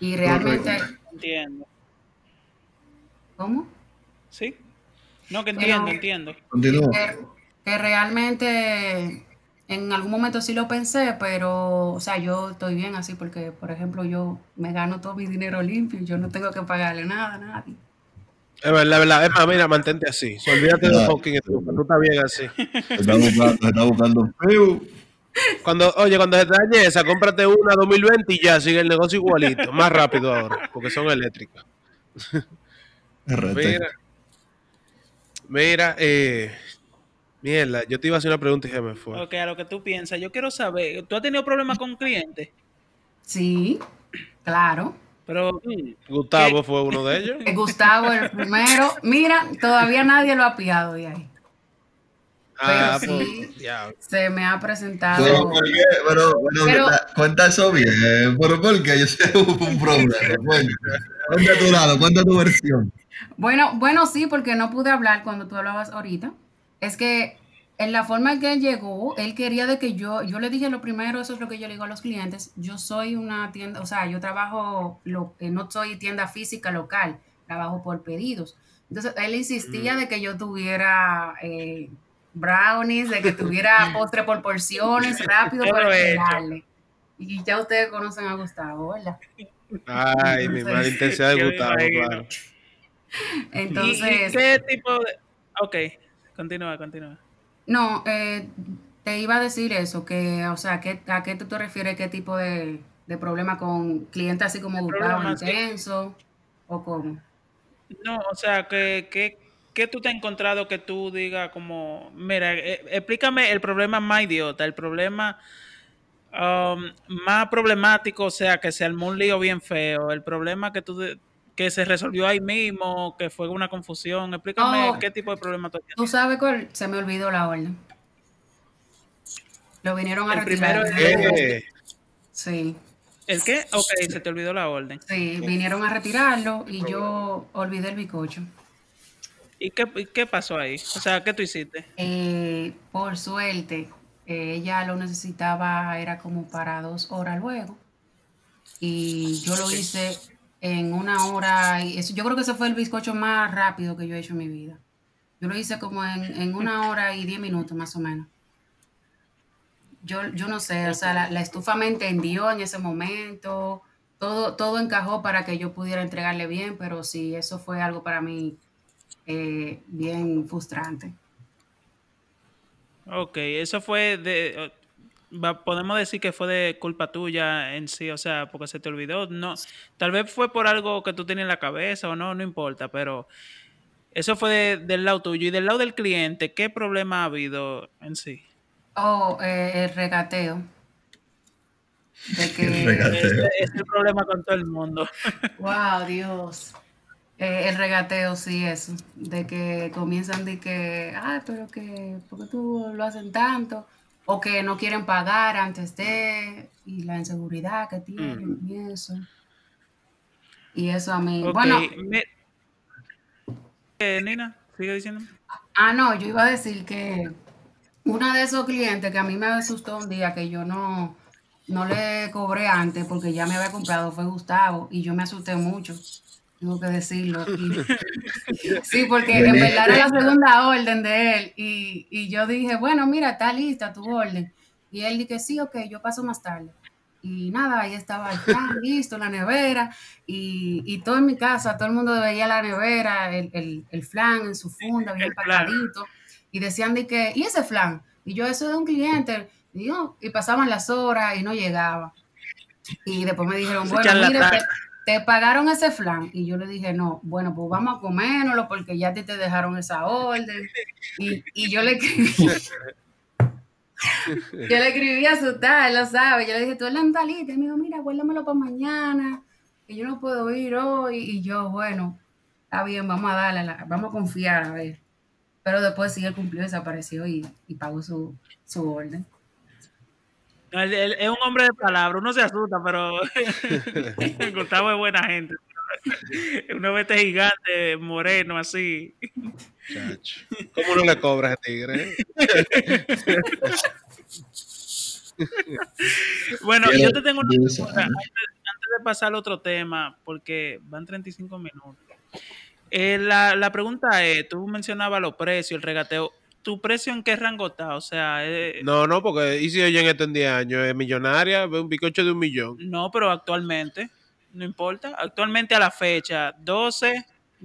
Y realmente... Entiendo. ¿Cómo? Sí. No, que entiendo, entiendo. Que, que, realmente en algún momento sí lo pensé, pero, o sea, yo estoy bien así porque, por ejemplo, yo me gano todo mi dinero limpio y yo no tengo que pagarle nada a nadie. Es verdad, es verdad. Es más, mira, mantente así. olvídate de fucking tú estás bien así. *laughs* Está buscando, está buscando. Cuando, oye, cuando se te dañe esa, cómprate una 2020 y ya sigue el negocio igualito. Más rápido ahora, porque son eléctricas. *laughs* Mira, mira, eh, mierda, yo te iba a hacer una pregunta y ya me fue. Ok, a lo que tú piensas, yo quiero saber, ¿tú has tenido problemas con clientes? Sí, claro. Pero Gustavo fue uno de ellos. *laughs* Gustavo el primero. Mira, todavía nadie lo ha pillado de ahí. Ah, pero sí, pues, se me ha presentado. Pero, ¿por qué? Pero, bueno, cuenta eso bien. ¿Por, por qué? Yo sé un problema. cuenta tu lado, cuenta tu versión. Bueno, bueno, sí, porque no pude hablar cuando tú hablabas ahorita. Es que en la forma en que él llegó, él quería de que yo, yo le dije lo primero, eso es lo que yo le digo a los clientes, yo soy una tienda, o sea, yo trabajo, lo, eh, no soy tienda física local, trabajo por pedidos. Entonces, él insistía mm. de que yo tuviera eh, brownies, de que tuviera *laughs* postre por porciones, rápido para darle. Y ya ustedes conocen a Gustavo, ¿verdad? Ay, mi mala intensidad de *laughs* Gustavo, claro. *laughs* Entonces. qué tipo de.? Ok, continúa, continúa. No, eh, te iba a decir eso, que, o sea, ¿qué, ¿a qué tú te refieres? ¿Qué tipo de, de problema con clientes así como Gustavo intenso? ¿O cómo? No, o sea, que, que, ¿qué tú te has encontrado que tú digas como, mira, eh, explícame el problema más idiota, el problema um, más problemático, o sea, que se armó un lío bien feo, el problema que tú que se resolvió ahí mismo, que fue una confusión. Explícame oh. qué tipo de problema tú tienes. ¿Tú sabes cuál? Se me olvidó la orden. Lo vinieron a retirar. Sí. ¿El qué? Ok, se te olvidó la orden. Sí, vinieron a retirarlo y yo olvidé el bicocho. ¿Y qué, qué pasó ahí? O sea, ¿qué tú hiciste? Eh, por suerte, eh, ella lo necesitaba, era como para dos horas luego. Y yo lo hice en una hora. Y eso, yo creo que ese fue el bizcocho más rápido que yo he hecho en mi vida. Yo lo hice como en, una hora y diez minutos más o menos. Yo, yo no sé, o sea, la, estufa me entendió en ese momento, todo, todo encajó para que yo pudiera entregarle bien, pero sí, eso fue algo para mí eh, bien frustrante. Ok, eso fue de, podemos decir que fue de culpa tuya en sí, o sea, porque se te olvidó. No, tal vez fue por algo que tú tenías en la cabeza o no, no importa, pero eso fue del lado tuyo y del lado del cliente, ¿qué problema ha habido en sí? Oh, eh, el regateo. el regateo. Es, el problema con todo el mundo. *laughs* Wow, Dios. Eh, el regateo, sí, eso. De que comienzan de que, ah, pero que, ¿por qué tú lo hacen tanto? O que no quieren pagar antes de, y la inseguridad que tienen y eso. Y eso a mí, bueno. Eh, Nina, sigue diciendo. Ah, no, yo iba a decir que una de esos clientes que a mí me asustó un día que yo no, no le cobré antes porque ya me había comprado fue Gustavo y yo me asusté mucho tengo que decirlo. *laughs* sí, porque en verdad era la segunda orden de él. Y, yo dije, bueno, mira, está lista tu orden. Y él dije, sí, ok, yo paso más tarde. Y nada, ahí estaba el flan *laughs* listo, la nevera. Y, y, todo en mi casa, todo el mundo veía la nevera, el, el, flan en su funda, bien empacadito. Y decían de que, ¿y ese flan? Y yo, eso es de un cliente. Y, y pasaban las horas y no llegaba. Y después me dijeron, bueno, mire, te pagaron ese flan. Y yo le dije, no, bueno, pues vamos a comérnoslo porque ya te, te dejaron esa orden. Y, yo le escribí. *laughs* yo le escribí a su tal, lo sabe. Yo le dije, tú eres la. Y me dijo, mira, guárdamelo para mañana. que yo no puedo ir hoy. Y yo, bueno, está bien, vamos a darle, la- vamos a confiar, a ver. Pero después sí, él cumplió, desapareció y, y pagó su, su orden. Es un hombre de palabra, uno se asusta, pero *laughs* *laughs* Gustavo es buena gente. Uno ve este gigante moreno así. Chacho. *laughs* ¿Cómo no le cobras a tigre? Bueno, yo te tengo una pregunta antes de pasar al otro tema, porque van 35 minutos. Eh, la, la pregunta es, tú mencionabas los precios, el regateo. ¿Tu precio en qué rango está? O sea, eh, No, no, porque y si oyen esto en 10 años, es millonaria, ve un picocho de un millón. no, pero actualmente, no importa. Actualmente a la fecha, 12,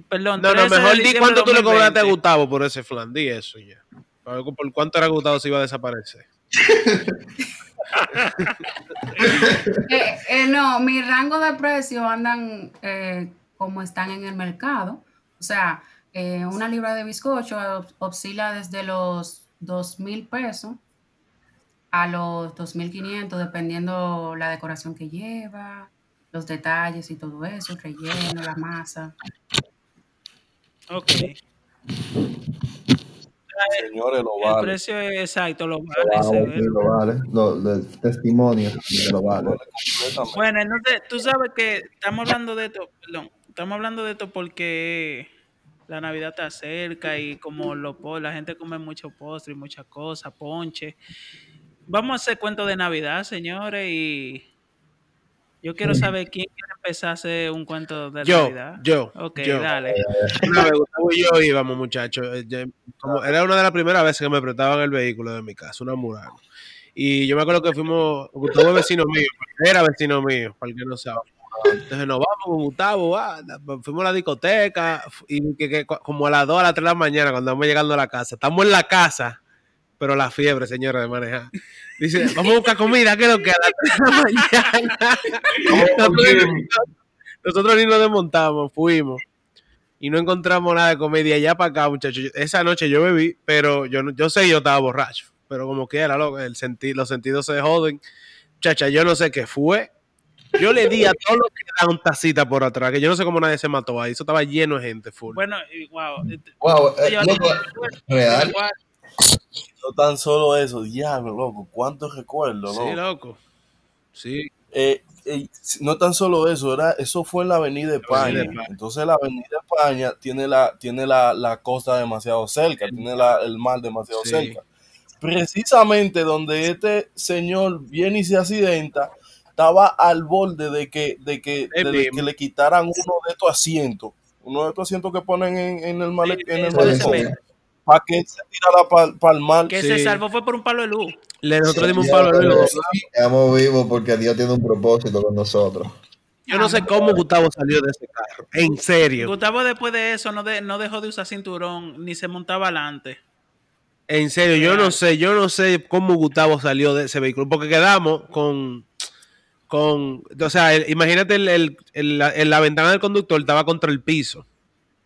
perdón, No, no, 13 de mejor di cuánto tú le cobraste a 2020. Gustavo por ese flan, di eso ya. A ver por cuánto era Gustavo se iba a desaparecer. *laughs* Eh, eh, no, mi rango de precios andan eh, como están en el mercado. O sea, eh, una libra de bizcocho os- oscila desde los dos mil pesos a los 2.500, dependiendo la decoración que lleva, los detalles y todo eso, el relleno, la masa. Ok. Señores, lo El vale. precio es exacto, lo Lo vale. se vale, lo vale. Lo, lo- testimonio de lo vale. Bueno, entonces, tú sabes que estamos hablando de esto, perdón, estamos hablando de esto porque la Navidad está cerca y como lo, la gente come mucho postre y muchas cosas, ponche. Vamos a hacer cuentos de Navidad, señores, y yo quiero saber quién quiere empezar a hacer un cuento de Yo, Navidad. yo, Ok, yo. dale. *laughs* Una vez Gustavo y yo íbamos, muchachos. eh, era una de las primeras veces que me prestaban el vehículo de mi casa, una Murano. Y yo me acuerdo que fuimos, Gustavo es vecino mío, era vecino mío, para el que no sabe. Entonces nos vamos con Gustavo, ah, fuimos a la discoteca, y que, que como a las 2 a las 3 de la mañana, cuando vamos llegando a la casa, estamos en la casa, pero la fiebre, señora, de manejar. Dice, vamos a buscar comida, que lo que a las 3 de la mañana. nosotros, nosotros ni nos desmontamos, fuimos y no encontramos nada de comedia allá para acá, muchachos. Esa noche yo bebí, pero yo, yo sé que yo estaba borracho, pero como quiera, loco, el los sentidos se joden. Muchacha, yo no sé qué fue. Yo le di a todos los que daban un tacita por atrás, que yo no sé cómo nadie se mató ahí. Eso estaba lleno de gente, full. Bueno, y wow. Wow, eh, loco, real. No tan solo eso, diablo, loco, cuántos recuerdos, sí, loco. Sí. Eh, eh, no tan solo eso, era, eso fue en la Avenida España. Entonces la Avenida España tiene la, tiene la, la costa demasiado cerca, tiene la- el mar demasiado Sí. cerca. Precisamente donde este señor viene y se accidenta, estaba al borde de que, de que, de que le quitaran uno de estos asientos, uno de estos asientos que ponen en, en el en malecón, para que se tirara para el mar. Que Sí. se salvó fue por un palo de luz. Le, nosotros dimos un palo de luz. Estamos vivos porque Dios tiene un propósito con nosotros. Yo no sé cómo Gustavo salió de ese carro. En serio. Gustavo después de eso no, de- no dejó de usar cinturón ni se montaba adelante. En serio, yo no sé, yo no sé cómo Gustavo salió de ese vehículo, porque quedamos con, con, o sea, imagínate el, el- la ventana del conductor estaba contra el piso.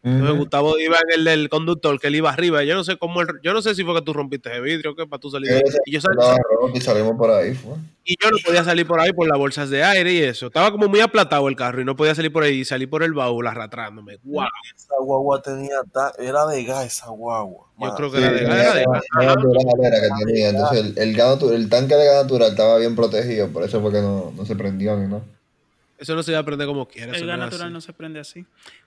Entonces Ujú. Gustavo iba en el del conductor, que él iba arriba. Yo no sé cómo, él- yo no sé si fue que tú rompiste ese vidrio o qué, para tú salir Y yo, sal- estaba roto y salimos por ahí. Fue. y yo no podía salir por ahí por las bolsas de aire y eso. Estaba como muy aplatado el carro y no podía salir por ahí y salí por el baúl arrastrándome. Wow. Esa guagua tenía, ta- era de gas esa guagua. Yo creo que Sí, era de tenía era de- gas- gas era que tenía. Entonces el, el, gas el tanque de gas natural estaba bien protegido, por eso fue que no, no se prendió ni nada. Eso no se iba a aprender como quiera. El gas no natural así. no se prende así.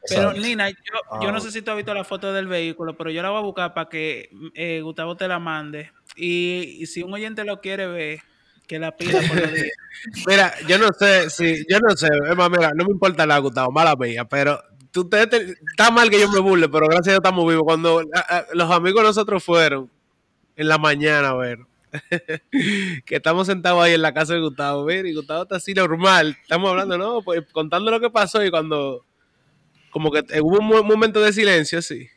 Pero. Nina, yo, yo no Ah. sé si tú has visto la foto del vehículo, pero yo la voy a buscar para que eh, Gustavo te la mande. Y, y si un oyente lo quiere ver, que la pida por los días. *laughs* Mira, yo no sé si, yo no sé, es más, mira, no me importa la Gustavo, mala mía, pero tú, ustedes te- está mal que yo me burle, pero gracias a Dios estamos vivos. Cuando a- a- los amigos de nosotros fueron en la mañana a ver, *laughs* que estamos sentados ahí en la casa de Gustavo, ver, y Gustavo está así normal, estamos hablando, ¿no? Pues contando lo que pasó y cuando, como que hubo un mo- momento de silencio, así.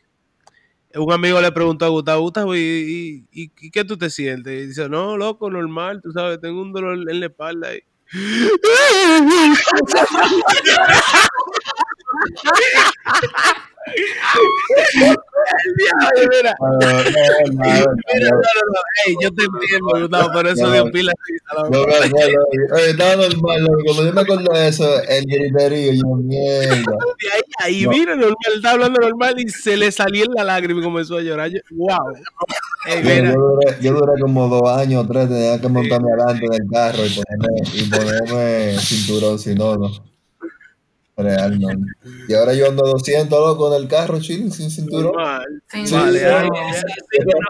Un amigo le preguntó a Gustavo, Gustavo, ¿y, y, y- y qué tú te sientes? Y dice, no, loco, normal, tú sabes, tengo un dolor en la espalda. Y... *laughs* No, no, no, no, no, no, no. Yo te entiendo, Gustavo, pero eso No. dio pila de no, no, no, no, normal. Cuando yo me acuerdo de eso, el griterío, yo, mierda. Y ahí, ahí, No. mira, normal, estaba hablando normal y se le salió la lágrima y comenzó a llorar. Wow. Yo duré como dos años o tres, tenía que montarme adelante del carro y ponerme, y ponerme cinturón, si no, no. Real, no. Y ahora yo ando 200, loco, en el carro, chile, sin cinturón. Sin Sí, Vale, sí, duda. ay, Ese, vehículo,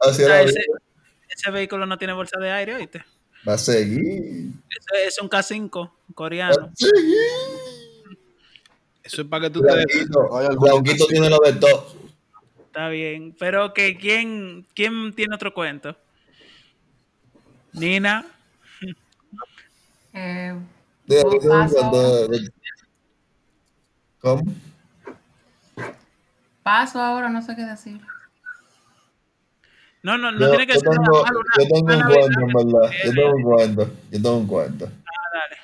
Así era ese- no tiene bolsa de aire, ¿oíste? Va a seguir. Ese es un K5 Va coreano. a seguir. Eso es para que tú te sí. tiene lo de todo. Está bien. Pero que quién, quién tiene otro cuento? Nina. Eh, De- de- de- ¿Cómo? paso ahora, no sé qué decir. No, no, no Yo, tiene que yo ser tengo, nada malo. yo Una, tengo una un cuento, en verdad. Yo tengo un cuento. Yo tengo un cuento. Ah, dale.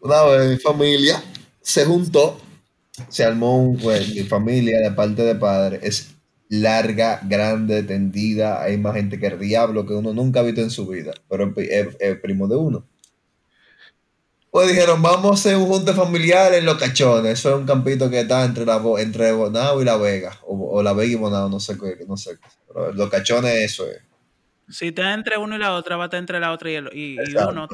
Una vez mi familia se juntó, se armó un, pues, mi familia de parte de padre es larga, grande, tendida, hay más gente que el diablo que uno nunca ha visto en su vida, pero es, es- es primo de uno. Pues dijeron, vamos a hacer un junte familiar en Los Cachones, eso es un campito que está entre, la, Bo- entre Bonao y La Vega, o, o La Vega y Bonao, no sé qué, no sé, pero Los Cachones eso es. Si está entre uno y la otra, va a estar entre la otra y, el, y, y uno. No,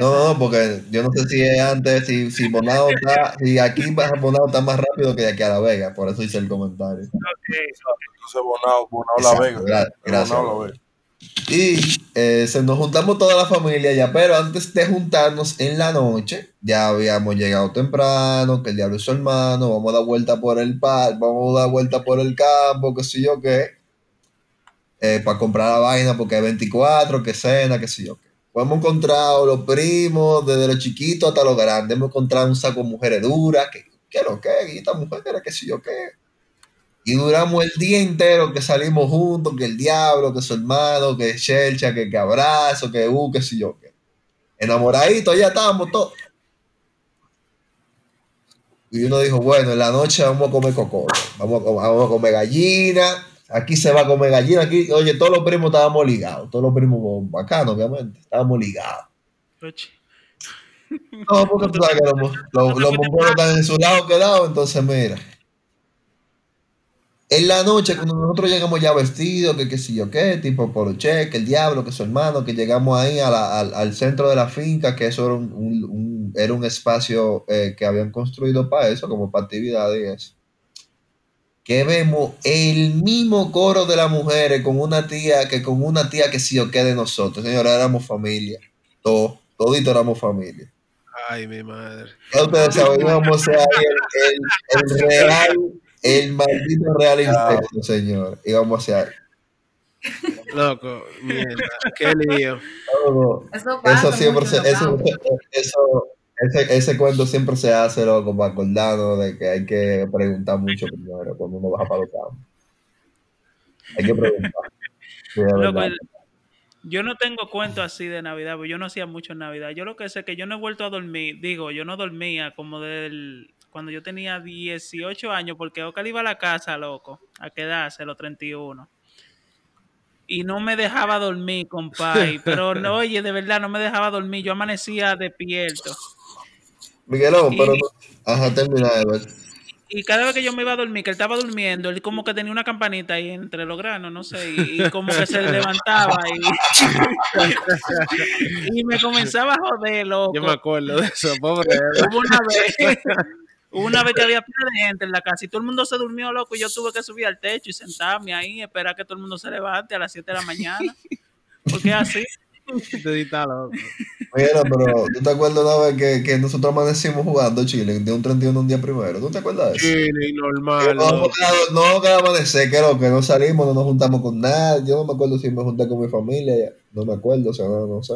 no, no, porque yo no sé si es antes, si, si Bonao está, si aquí Bonao está más rápido que de aquí a La Vega, por eso hice el comentario. Entonces, Bonao, Bonao La Vega. gra- gracias. Bonao La Vega. Y eh, se nos juntamos toda la familia ya, pero antes de juntarnos en la noche, ya habíamos llegado temprano, que el diablo es su hermano, vamos a dar vuelta por el par, vamos a dar vuelta por el campo, qué sé yo qué, para comprar la vaina, porque hay 24, que cena, qué sé yo qué. Pues hemos encontrado los primos, desde los chiquitos hasta los grandes, hemos encontrado un saco de mujeres duras, que, que lo que, y esta mujer, qué sé yo qué. Y duramos el día entero que salimos juntos, que el diablo, que su hermano, que Shelcha, que, que abrazo, que uh, que sé yo qué. Enamoraditos, ya estábamos todos. Y uno dijo, bueno, en la noche vamos a comer cocote, vamos a, com- vamos a comer gallina, aquí se va a comer gallina, aquí, oye, todos los primos estábamos ligados, todos los primos bacanos, obviamente, estábamos ligados. Oye, No, porque tú sabes que los, los, los están en su lado quedados, entonces mira. En la noche, cuando nosotros llegamos ya vestidos, que qué sé yo qué, tipo Poloche, que el diablo, que su hermano, que llegamos ahí a la- al, al centro de la finca, que eso era un, un- un- era un espacio eh, que habían construido para eso, como para actividades y eso. Que vemos el mismo coro de las mujeres con una tía, que con una tía que sí o qué de nosotros. Señora, éramos familia. Todos, todito éramos familia. Ay, mi madre. Ya ustedes saben, íbamos a ser ahí el, el, el real, el maldito real insecto, señor. Íbamos a ser ahí. Loco, mierda. Qué lío. Todo. Eso pasa. Eso siempre se, eso, eso, ese, ese cuento siempre se hace, loco, para acordarnos de que hay que preguntar mucho primero cuando uno baja para los campos. Hay que preguntar. Sí, loco, el- yo no tengo cuento así de Navidad, porque yo no hacía mucho en Navidad. Yo lo que sé es que yo no he vuelto a dormir, digo, yo no dormía como del cuando yo tenía 18 años, porque Ocal iba a la casa, loco, a quedarse a los 31. Y no me dejaba dormir, compadre. *laughs* Pero no, oye, de verdad, no me dejaba dormir. Yo amanecía despierto. Miguelón, y- pero no. Ajá, termina de ver. Y cada vez que yo me iba a dormir, que él estaba durmiendo, él como que tenía una campanita ahí entre los granos, no sé, y, y como que se *laughs* levantaba y, *laughs* y me comenzaba a joder, loco. Yo me acuerdo de eso, pobre. Hubo una vez, una vez que había pila de gente en la casa y todo el mundo se durmió, loco, y yo tuve que subir al techo y sentarme ahí y esperar que todo el mundo se levante a las 7 de la mañana. *laughs* Porque es así. Te está loco. Mira, pero ¿tú te acuerdas una vez que, que nosotros amanecimos jugando Chile de un 31 un día primero? ¿Tú te acuerdas de eso? Chile, normal. No, no, no, cada amanecer, que lo que no salimos, no nos juntamos con nadie. Yo no me acuerdo si me junté con mi familia, no me acuerdo, o sea, no, no sé.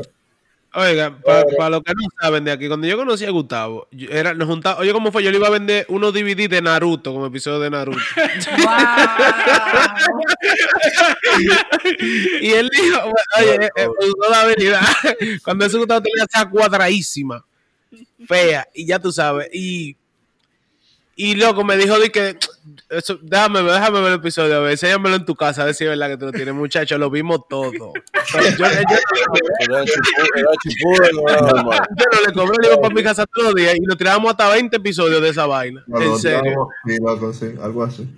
Oiga, para los que no saben de aquí, cuando yo conocí a Gustavo, yo- era, nos juntaba, oye, ¿cómo fue? Yo le iba a vender unos DVD de Naruto, como episodio de Naruto. *laughs* Y él dijo, oye, eh, eh, me gustó la habilidad. *laughs* Cuando ese Gustavo tenía esa cuadradísima, fea, y ya tú sabes, y, Y loco, me dijo de que eso, déjame, déjame ver el episodio, a ver, enséñamelo en tu casa, a ver si es verdad que tú lo tienes, muchacho, lo vimos todo. *laughs* Pero yo, no le cobré, le iba para mi casa todos los días y nos tirábamos hasta 20 episodios de esa vaina. No, en no, serio. sí, loco, sí, algo así.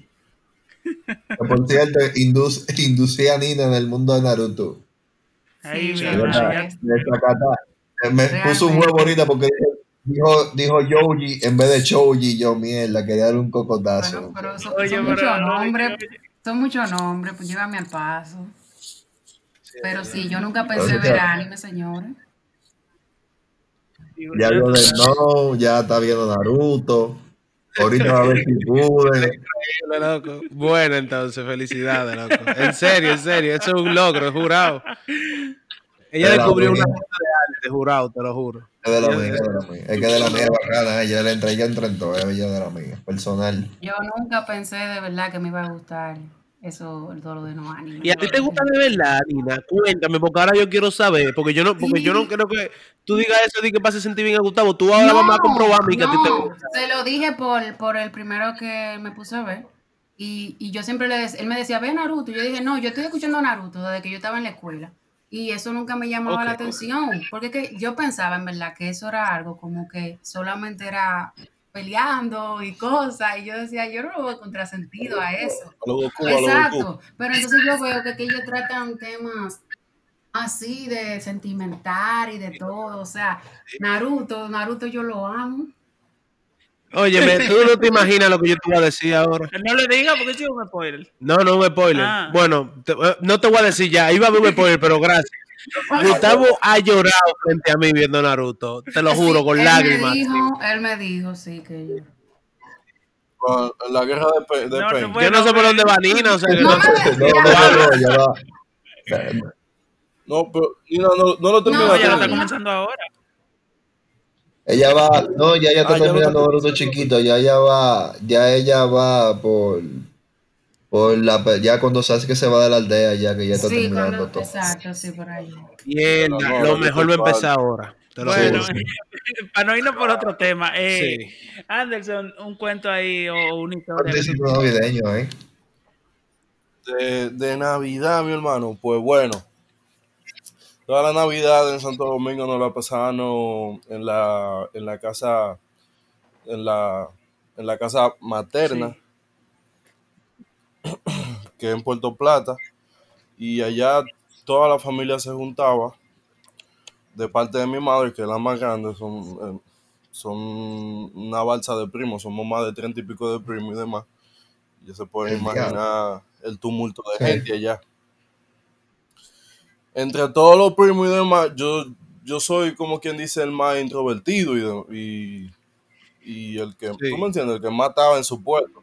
Por cierto, indus, inducí a Nina en el mundo de Naruto. Ahí, Sí, cata. Eh, Me puso un huevo ahorita porque dijo, dijo Yoji en vez de Choji. Yo, mierda, quería darle un cocotazo. Pero son, Oye, son pero- muchos nombres, son muchos nombres, pues llévame al paso. Pero sí, yo nunca pensé ver anime, señores. Ya lo de no, ya está viendo Naruto. Ahorita va a ver si pude. Loco. Bueno, entonces, felicidades, loco. En serio, en serio, eso es un logro, jurado. Ella De la descubrió una cosa de arte, jurado, te lo juro. Es de la mía, es de la mía. Es que de la mía es bacana, ella le entra, ella entra en todo, ella es de la mía, personal. Yo nunca pensé de verdad que me iba a gustar eso, todo lo de no anime. ¿Y a ti te gusta de verdad, Nina? Cuéntame, porque ahora yo quiero saber, porque yo no, porque yo no creo que tú digas eso de que pase sentir bien a Gustavo. Tú ahora vas a comprobarme que a ti te no, gusta. se lo dije por, por el primero que me puse a ver. Y, y yo siempre le decía, él me decía, ve Naruto. Y yo dije, no, yo estoy escuchando Naruto desde que yo estaba en la escuela. Y eso nunca me llamaba la atención. Porque que yo pensaba en verdad que eso era algo como que solamente era peleando y cosas. Y yo decía, yo no a contrasentido a eso. A a. Exacto. Pero entonces yo veo que, que ellos tratan temas así de sentimental y de todo. O sea, Naruto, Naruto yo lo amo. Óyeme, tú no te imaginas lo que yo te voy a decir ahora. No le diga porque es un spoiler. No, no un spoiler. Ah. Bueno, te- eh, no te voy a decir ya. Iba a haber un spoiler, pero gracias. Gustavo ha llorado frente a mí viendo Naruto. Te lo juro, Sí, con él lágrimas. Me dijo, él me dijo, sí, que yo. La guerra de, Pe- de No, no Yo no sé por dónde va Nina, o sea que No no, No, decía, no, no, ya va. No, pero Nina, no, no lo terminaste. No, Ella lo está comenzando ahora. Ella va, no, ya ella está Ah, ya no terminando te- Naruto chiquito, ya ella va, ya ella va por, por la, ya cuando Sasuke se va de la aldea, ya que ya está sí, terminando cuando, todo. exacto, sí, por ahí. Mierda, No, no, lo no, mejor va a no, empezar ahora. Te lo Bueno, *laughs* para no irnos por otro tema. Eh, Sí. Anderson, un cuento ahí o una historia. que navideño, ¿eh? de, de Navidad, mi hermano, pues bueno, toda la Navidad en Santo Domingo nos la pasamos en la, en la casa, en la, en la casa materna, *clears throat* que es en Puerto Plata, y allá toda la familia se juntaba, de parte de mi madre, que es la más grande, son, eh, son una balsa de primos, somos más de treinta y pico de primos y demás. Ya se pueden imaginar el tumulto de Sí. gente allá. Entre todos los primos y demás, yo, yo soy como quien dice el más introvertido y, de- y, y el que, Sí. ¿tú me entiendes? El que más estaba en su pueblo.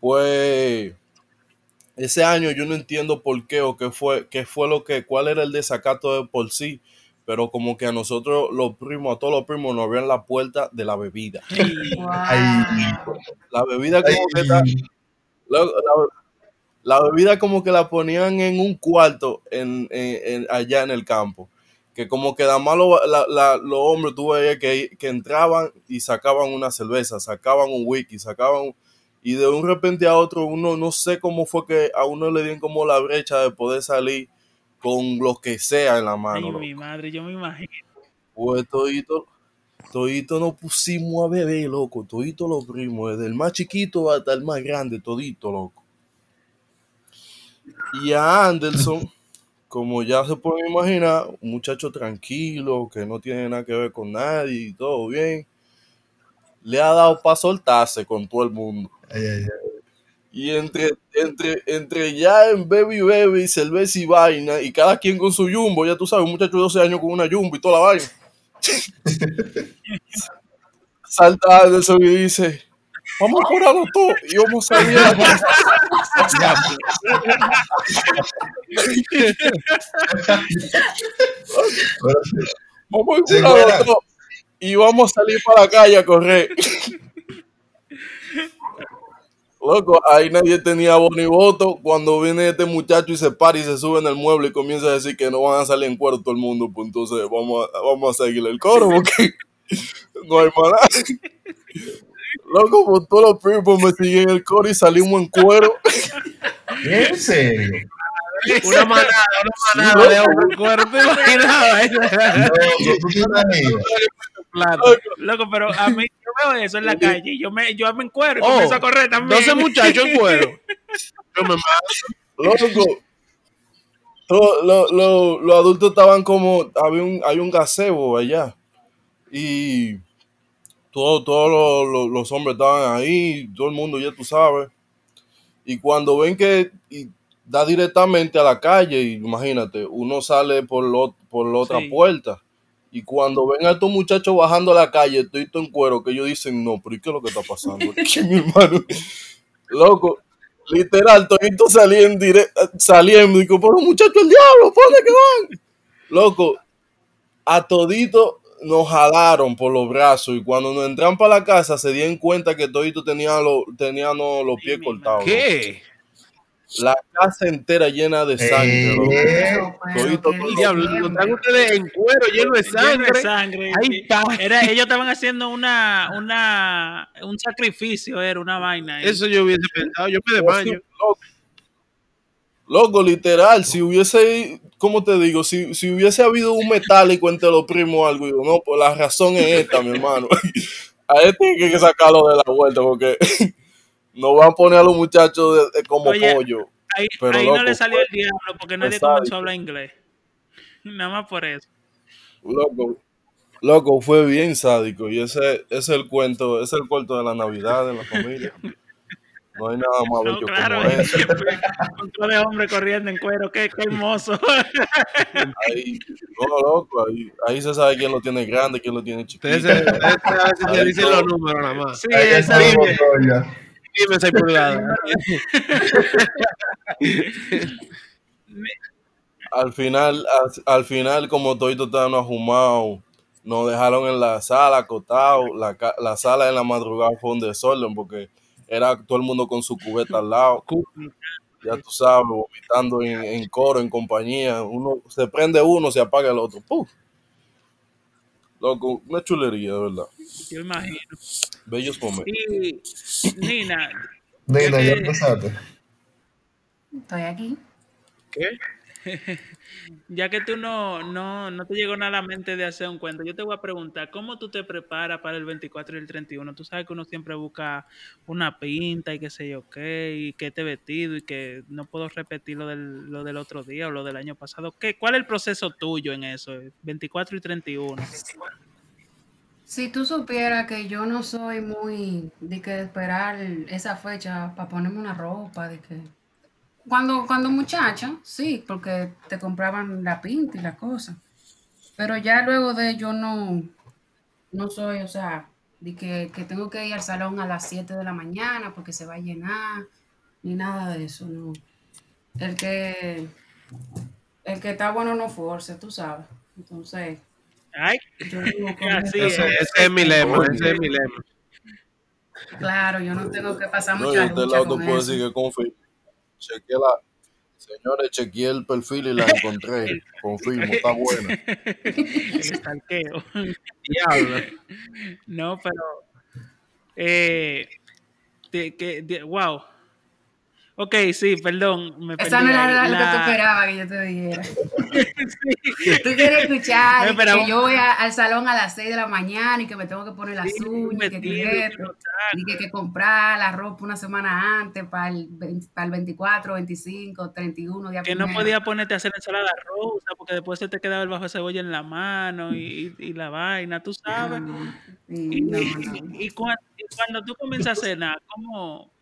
Pues ese año yo no entiendo por qué o qué fue, qué fue lo que, cuál era el desacato de por sí, pero como que a nosotros los primos, a todos los primos nos abrían la puerta de la bebida. Wow. La bebida como que ay, está, la, la- la bebida como que la ponían en un cuarto en, en- en- allá en el campo. Que como que más lo- la- la- los hombres tú veías que, que entraban y sacaban una cerveza, sacaban un whisky, sacaban... y de un repente a otro, uno no sé cómo fue que a uno le dieron como la brecha de poder salir con lo que sea en la mano. Ay, loco. mi madre, yo me imagino. Pues todito, todito nos pusimos a beber, loco. Todito los primos, desde el más chiquito hasta el más grande, todito, loco. Y a Anderson, como ya se pueden imaginar, un muchacho tranquilo, que no tiene nada que ver con nadie y todo bien, le ha dado para soltarse con todo el mundo. ay, ay, ay. Y entre, entre, entre ya en baby baby, cerveza y vaina, y cada quien con su jumbo, ya tú sabes, un muchacho de 12 años con una jumbo y toda la vaina. *laughs* Salta Anderson y dice, vamos a curarnos todo y vamos a salir a la casa". Pero sí, Vamos a Sí, curarnos buena. todo y vamos a salir para la calle a correr. Loco, ahí nadie tenía voz ni voto. Cuando viene este muchacho y se para y se sube en el mueble y comienza a decir que no van a salir en cuero todo el mundo, pues entonces vamos a, vamos a seguirle el coro porque no hay nada. Loco, pues todos los primos me siguen el coro y salimos en cuero. ¿En serio? Una manada, una manada de hombres en cuero. ¿Te imaginabas? Loco. Loco, pero a mí yo veo eso en la calle y yo me, yo me encuero y Oh, comienzo a correr también. 12 muchachos en cuero. Yo me mato. Loco. Lo- los adultos estaban como, había un, hay un gazebo allá. Y todos todo lo- lo- los hombres estaban ahí, todo el mundo, ya tú sabes. Y cuando ven que y da directamente a la calle, imagínate, uno sale por, lo, por la otra Sí. puerta. Y cuando ven a estos muchachos bajando a la calle, estoy en cuero, que ellos dicen, no, pero ¿y qué es lo que está pasando aquí, *laughs* mi hermano? Loco, literal, toditos salían dire- saliendo y digo, pero muchachos, el diablo, ¿por dónde que van? Loco, a todito nos jalaron por los brazos y cuando nos entran para la casa se dieron cuenta que toditos tenían, los tenían los, los pies cortados. ¿Qué? La casa entera llena de sangre. Eh, Pero, pero, Todito, qué todo. Diablo, lo diciembre. están ustedes en cuero lleno de Lleno de sangre. sangre. Ay, pa. Era, ellos estaban haciendo una, una, un sacrificio, era una vaina. ahí. Eso yo hubiese pensado. Yo me desmayo. Loco, Loco, literal, si hubiese, ¿cómo te digo? Si, si hubiese habido un metálico entre los primos o algo, digo, no, pues la razón es esta, mi hermano. *laughs* A este hay que sacarlo de la vuelta porque *laughs* no van a poner a los muchachos de- de como Oye, pollo. ahí pero ahí no le salió el diablo porque nadie comenzó a hablar inglés. *laughs* Nada más por eso. Loco, loco, fue bien sádico. Y ese, ese es el cuento, ese es el cuento de la Navidad en la familia. No hay nada más No, bello claro, como eso. un club de hombres corriendo en cuero, qué, qué hermoso. Ahí, no, loco, ahí, ahí se sabe quién lo tiene grande, quién lo tiene chiquito. Se- a veces se dicen los números nada más. Sí, ahí esa Dime. Dime 6 pulgadas. *laughs* al final, al, al final, como todos estaban ajumados, nos dejaron en la sala acotados. La, la sala en la madrugada fue un desorden porque era todo el mundo con su cubeta al lado. Ya tú sabes, vomitando en, en coro, en compañía. Uno se prende uno, se apaga el otro. ¡Puf! Loco, una chulería, de verdad. Yo imagino. Bellos momentos. Y Nina, Nina, que- ya empezaste. Estoy aquí. ¿Qué? *laughs* ya que tú no, no, no te llegó nada a la mente de hacer un cuento, yo te voy a preguntar, ¿cómo tú te preparas para el 24 y el 31? Tú sabes que uno siempre busca una pinta y qué sé yo qué, y que este vestido y que no puedo repetir lo del, lo del otro día o lo del año pasado. ¿Qué, ¿Cuál es el proceso tuyo en eso? 24 y 31. Si tú supieras que yo no soy muy de que esperar esa fecha para ponerme una ropa, de que cuando cuando muchacha, sí, porque te compraban la pinta y la cosa. Pero ya luego de yo no no soy, o sea, de que, que tengo que ir al salón a las 7 de la mañana porque se va a llenar, ni nada de eso, no. El que el que está bueno no force, tú sabes. Entonces, Ay, yo *laughs* digo como Así que- Ese, ese es mi lema. Ese es mi lema. Claro, yo no tengo que pasar No, mucha este lucha lado con puedo decir que. Chequeé la. Señores, chequeé el perfil y la encontré. *laughs* Confirmo, está buena. *laughs* el estalqueo. Diablo. No, pero. Eh, de- que, de- wow. Ok, sí, perdón. Me Esa no era ahí. lo que tú La- esperabas que yo te dijera. *laughs* Tú quieres escuchar No, que yo voy a- al salón a las 6 de la mañana y que me tengo que poner las Sí, uñas, que, que esto, y que, que comprar la ropa una semana antes para el, 20 para el 24, 25, 31 día Que no podía ponerte a hacer ensalada rusa porque después se te quedaba el bajo de cebolla en la mano y, y- y la vaina, tú sabes. No, Y, sí, no. y cuando tú comienzas a cenar, ¿cómo,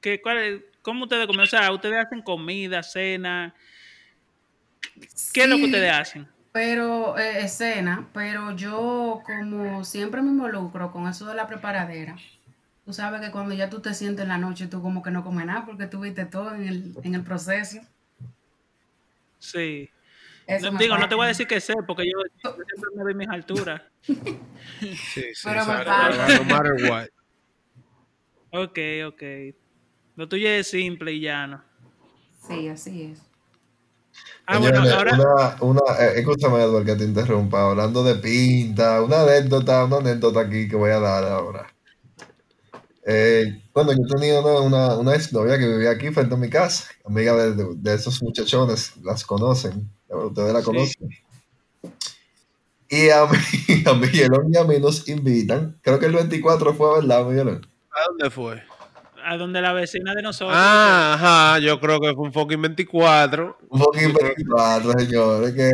qué, cuál es- ¿cómo ustedes comen? O sea, ustedes hacen comida, cena. ¿Qué es lo que ustedes hacen? Pero, eh, escena, pero yo como siempre me involucro con eso de la preparadera, tú sabes que cuando ya tú te sientes en la noche, tú como que no comes nada porque tú viste todo en el, en el proceso. Sí. Eso No, digo, no te voy a decir que sé, porque yo, yo siempre me doy mis alturas. *laughs* Sí, sí. Pero me. No matter what. Ok, ok. Lo tuyo es simple y llano. Sí, así es. Ah, bueno, ahora. una, una, eh, escúchame, Edward, que te interrumpa. Hablando de pinta, una anécdota, una anécdota aquí que voy a dar ahora. Eh, bueno, yo tenía una, una, una exnovia que vivía aquí frente a mi casa, amiga de, de- de esos muchachones, las conocen, ustedes la Sí. conocen. Y a mí, *laughs* a Miguelón y a mí nos invitan, creo que el 24 fue, ¿verdad, Miguelón? ¿A dónde fue? A donde la vecina de nosotros. Ah, ajá, yo creo que fue un fucking 24. Un fucking 24, señores, que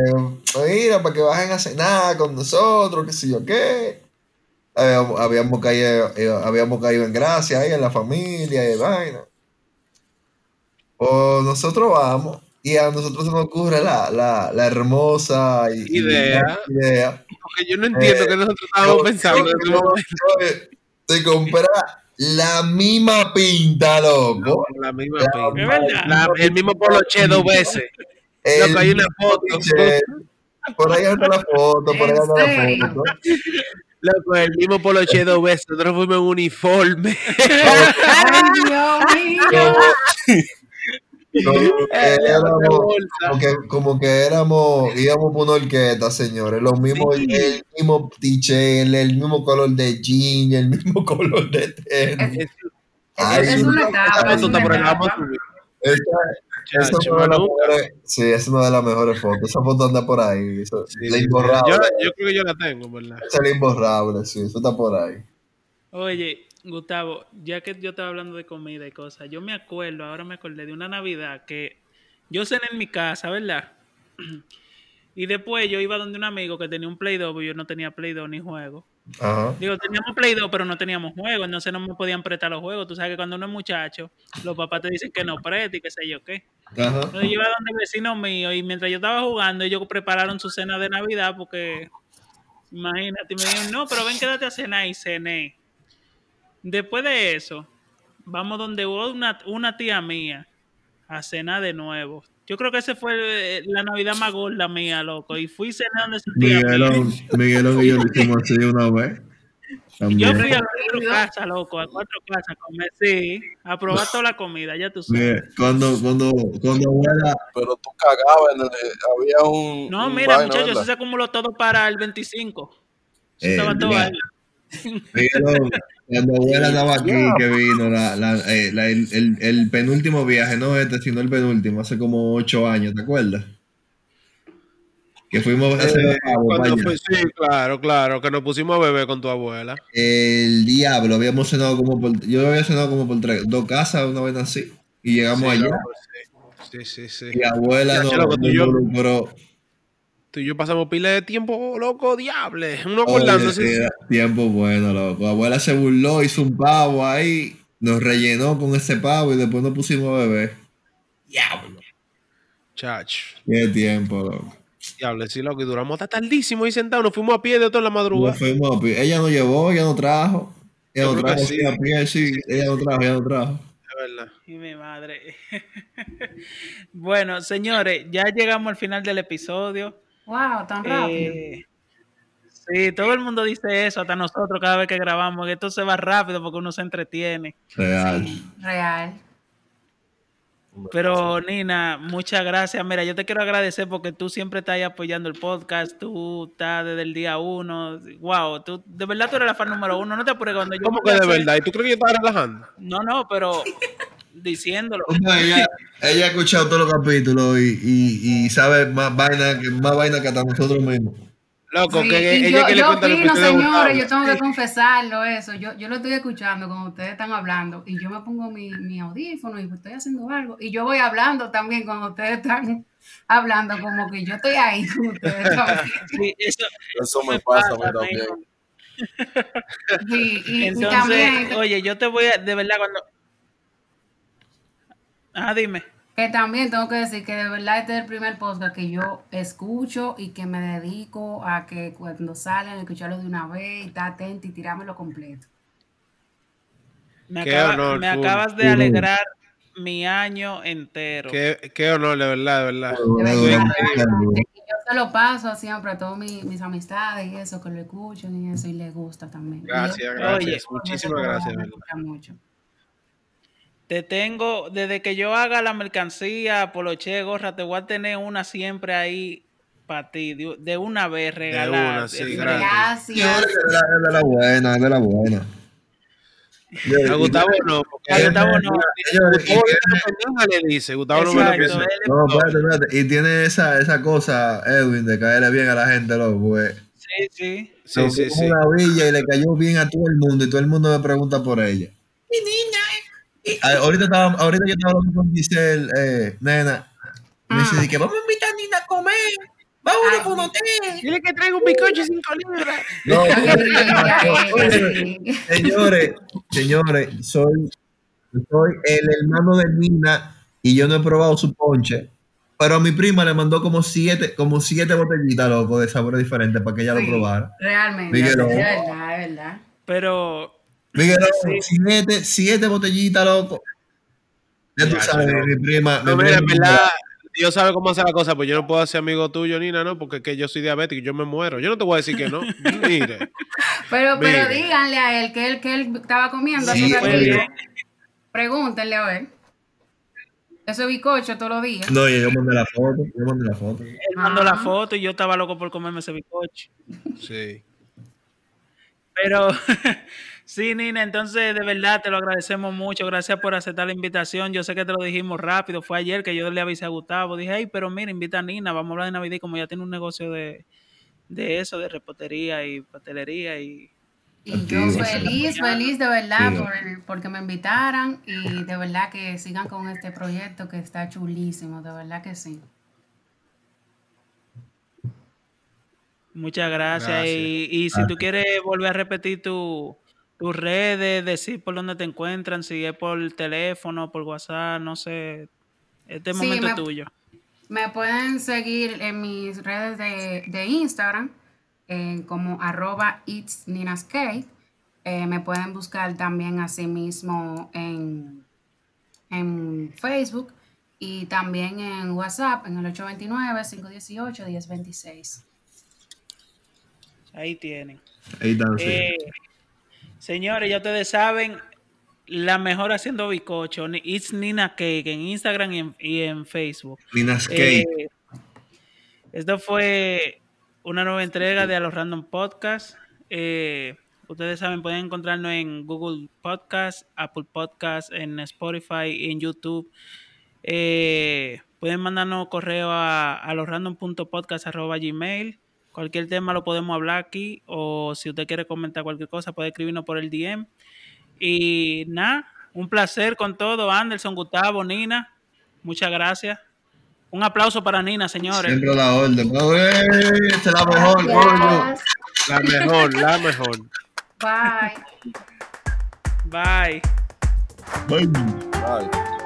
mira, para que bajen a cenar con nosotros, qué sé yo qué. Habíamos, habíamos caído, eh, habíamos caído en gracia ahí en la familia y vaina. O nosotros vamos y a nosotros se nos ocurre la, la, la hermosa y, y Idea. idea Porque yo no entiendo Eh, que nosotros estábamos yo- pensando en yo- ese momento. yo- de comprar la misma pinta, loco. La misma La pinta. La- el mismo poloche dos veces. El Loco, hay una foto. Por ahí anda la foto, por ahí ¿En anda la foto. Loco, el mismo poloche dos veces. Nosotros fuimos en uniforme. *laughs* Ay, Dios mío. Como que *laughs* éramos, bolsa. como que, como que éramos, íbamos por una orquesta, señores. Lo mismo, Sí. el mismo t-shirt, el mismo color de jean, el mismo *laughs* color de tenis. Es, Ay, es una etapa, Esa es foto una de las mejores, sí, es una de las mejores fotos. Esa foto anda por ahí. Eso, Sí, la sí, imborrable. Yo, yo creo que yo la tengo, ¿verdad? Esa es la imborrable, sí, eso está por ahí. Oye, Gustavo, ya que yo estaba hablando de comida y cosas, yo me acuerdo, ahora me acordé de una Navidad que yo cené en mi casa, ¿verdad? *clears throat* Y después yo iba donde un amigo que tenía un Play 2, pero yo no tenía Play 2 ni juego. Ajá. Digo, teníamos Play 2, pero no teníamos juego, entonces no me podían prestar los juegos. Tú sabes que cuando uno es muchacho, los papás te dicen que no preste y qué sé yo qué. Ajá. Entonces yo iba donde el vecino mío y mientras yo estaba jugando, ellos prepararon su cena de Navidad porque, imagínate, me dijeron, no, pero ven, quédate a cenar y cené. Después de eso, vamos donde hubo una, una tía mía a cenar de nuevo. Yo creo que esa fue eh, la Navidad más gorda mía, loco. Y fui a cenar donde su tía mía. Miguelón, Miguelón y yo lo hicimos así una vez. Yo fui a cuatro casas, loco, a cuatro casas a comer, sí, a probar toda la comida, ya tú sabes. Mire, Cuando, cuando, cuando abuela, Pero tú cagabas, en el- había un. No, un mira, muchachos, eso se acumuló todo para el 25. Eso Eh, estaba todo mira. ahí. Miguelón, cuando abuela andaba aquí, que vino la, la, eh, la- el, el, el penúltimo viaje, no este, sino el penúltimo, hace como ocho años, ¿te acuerdas? Que fuimos a hacer Eh, cuando fue- sí, claro, claro, que nos pusimos a beber con tu abuela. El diablo, habíamos cenado como por, yo había cenado como por tres, dos casas, una vez así, y llegamos Sí, allá, sí. Sí, sí, y abuela Ya, yo- involucró. Tú y yo pasamos pila de tiempo, loco, diable. Uno Oye, acordándose. tiempo bueno, loco. Abuela se burló, hizo un pavo ahí, nos rellenó con ese pavo y después nos pusimos a beber. Diablo. Chacho. Qué tiempo, loco. Diable, sí, loco. Y duramos hasta tardísimo ahí sentados. Nos fuimos a pie de toda la Nos madrugada. fuimos a pie. Ella nos llevó, ella nos trajo. Ella Yo nos trajo sí. a pie, sí. Ella nos trajo, ella nos trajo. Es verdad. Y mi madre. *laughs* bueno, señores, ya llegamos al final del episodio. Wow, tan rápido. Eh, sí, todo el mundo dice eso, hasta nosotros cada vez que grabamos, que esto se va rápido porque uno se entretiene. Real. Real. Pero Nina, muchas gracias. Mira, yo te quiero agradecer porque tú siempre estás ahí apoyando el podcast. Tú estás desde el día uno. Wow, tú de verdad tú eres la fan número uno. No te apures cuando yo. ¿Cómo que de verdad? ¿Y tú crees que yo estaba relajando? No, no, pero *laughs* diciéndolo. No, ella, ella ha escuchado todos los capítulos y, y, y sabe más vaina, que, más vaina que hasta nosotros mismos. Loco, Sí, que ella yo, que le yo cuenta lo que señores, yo tengo que confesarlo eso. Yo, yo lo estoy escuchando cuando ustedes están hablando y yo me pongo mi, mi audífono y estoy haciendo algo. Y yo voy hablando también cuando ustedes están hablando, como que yo estoy ahí con ustedes *laughs* también. Sí, eso, Eso me pasa pasa, también. amigo. Sí, y, y *laughs* Entonces, también, oye, yo te voy a, de verdad, cuando. Ah, dime. Que también tengo que decir que de verdad este es el primer podcast que yo escucho y que me dedico a que cuando salen, escucharlo de una vez y estar atento y tirármelo completo. Me, Qué acaba- honor, me acabas de alegrar mi año entero. Qué, qué honor, de verdad, de verdad. De yo se lo paso siempre a todas mi- mis amistades y eso, que lo escuchan y eso, y les gusta también. Gracias, yo- gracias. Oye, Muchísimas gracias, mucho. Te tengo, desde que yo haga la mercancía, poloche, gorra, te voy a tener una siempre ahí para ti, de, de una vez regalada. una, sí, De- gracias. Sí, es Gracias. de la, es de la buena, es de la buena. A Gustavo no, porque A Gustavo no. Le dice, Gustavo no me lo piensa. No, espérate, espérate. Y tiene esa, esa cosa, Edwin, de caerle bien a la gente, loco. Pues. Sí, sí. Sí, sí, sí. una villa y le cayó bien a todo el mundo y todo el mundo me pregunta por ella. Mi niña. Eh. Ah, ahorita, estaba, ahorita yo estaba hablando con Giselle, eh, nena. Me dice Ah. di que vamos a invitar a Nina a comer. Vámonos por un hotel. Dile que traigo un bizcocho cinco libras. No, señores, señores, soy, soy el hermano de Nina y yo no he probado su ponche. Pero a mi prima le mandó como siete, como siete botellitas, loco, de sabores diferentes para que ella Sí, lo probara. Realmente, Miguel, es verdad, es verdad. Pero Miguel, Sí. siete, siete botellitas, loco. Ya tú Ya, sabes, no. mi prima. No, mi mira, en prima- verdad, Dios sabe cómo hacer la cosa, pues yo no puedo ser amigo tuyo, Nina, ¿no? Porque es que yo soy diabético y yo me muero. Yo no te voy a decir que no. *laughs* Mire. Pero, pero Mire. díganle a él que él, que él estaba comiendo. Sí. Pregúntenle a ver. Ese bizcocho todos los días. No, yo mandé la foto. Yo mandé la foto. él mandó la Ajá. foto y yo estaba loco por comerme ese bizcocho. Sí. Pero *laughs* sí, Nina, entonces de verdad te lo agradecemos mucho. Gracias por aceptar la invitación. Yo sé que te lo dijimos rápido. Fue ayer que yo le avisé a Gustavo. Dije, hey, pero mira, invita a Nina. Vamos a hablar de Navidad. Y como ya tiene un negocio de, de eso, de repostería y pastelería. Y Y yo feliz, feliz de verdad Sí. por, porque me invitaran y de verdad que sigan con este proyecto que está chulísimo, de verdad que sí. muchas gracias. Gracias. Y, y si tú quieres volver a repetir tu, tus redes, decir por dónde te encuentran, si es por teléfono, por WhatsApp, no sé. Este Sí, momento es tuyo. Me pueden seguir en mis redes de, de Instagram eh, como arroba it's Nina's Cake. Eh, me pueden buscar también así mismo en, en Facebook y también en WhatsApp en el 829-518-1026. Ahí tienen. Ahí están, sí. Eh, señores, ya ustedes saben, la mejor haciendo bizcocho, ni- It's Nina Cake en Instagram y en, y en Facebook. Nina's Cake. Eh, esto fue una nueva entrega de A los Random Podcast. Eh, ustedes saben, pueden encontrarnos en Google Podcast, Apple Podcast, en Spotify en YouTube. Eh, pueden mandarnos correo a, a losrandom.podcast.gmail. Cualquier tema lo podemos hablar aquí o si usted quiere comentar cualquier cosa puede escribirnos por el DM. Y nada, un placer con todo. Anderson, Gustavo, Nina, muchas gracias. Un aplauso para Nina, señores. Siempre la orden. Es la mejor, coño. La mejor, la mejor. Bye. Bye. Bye. Bye.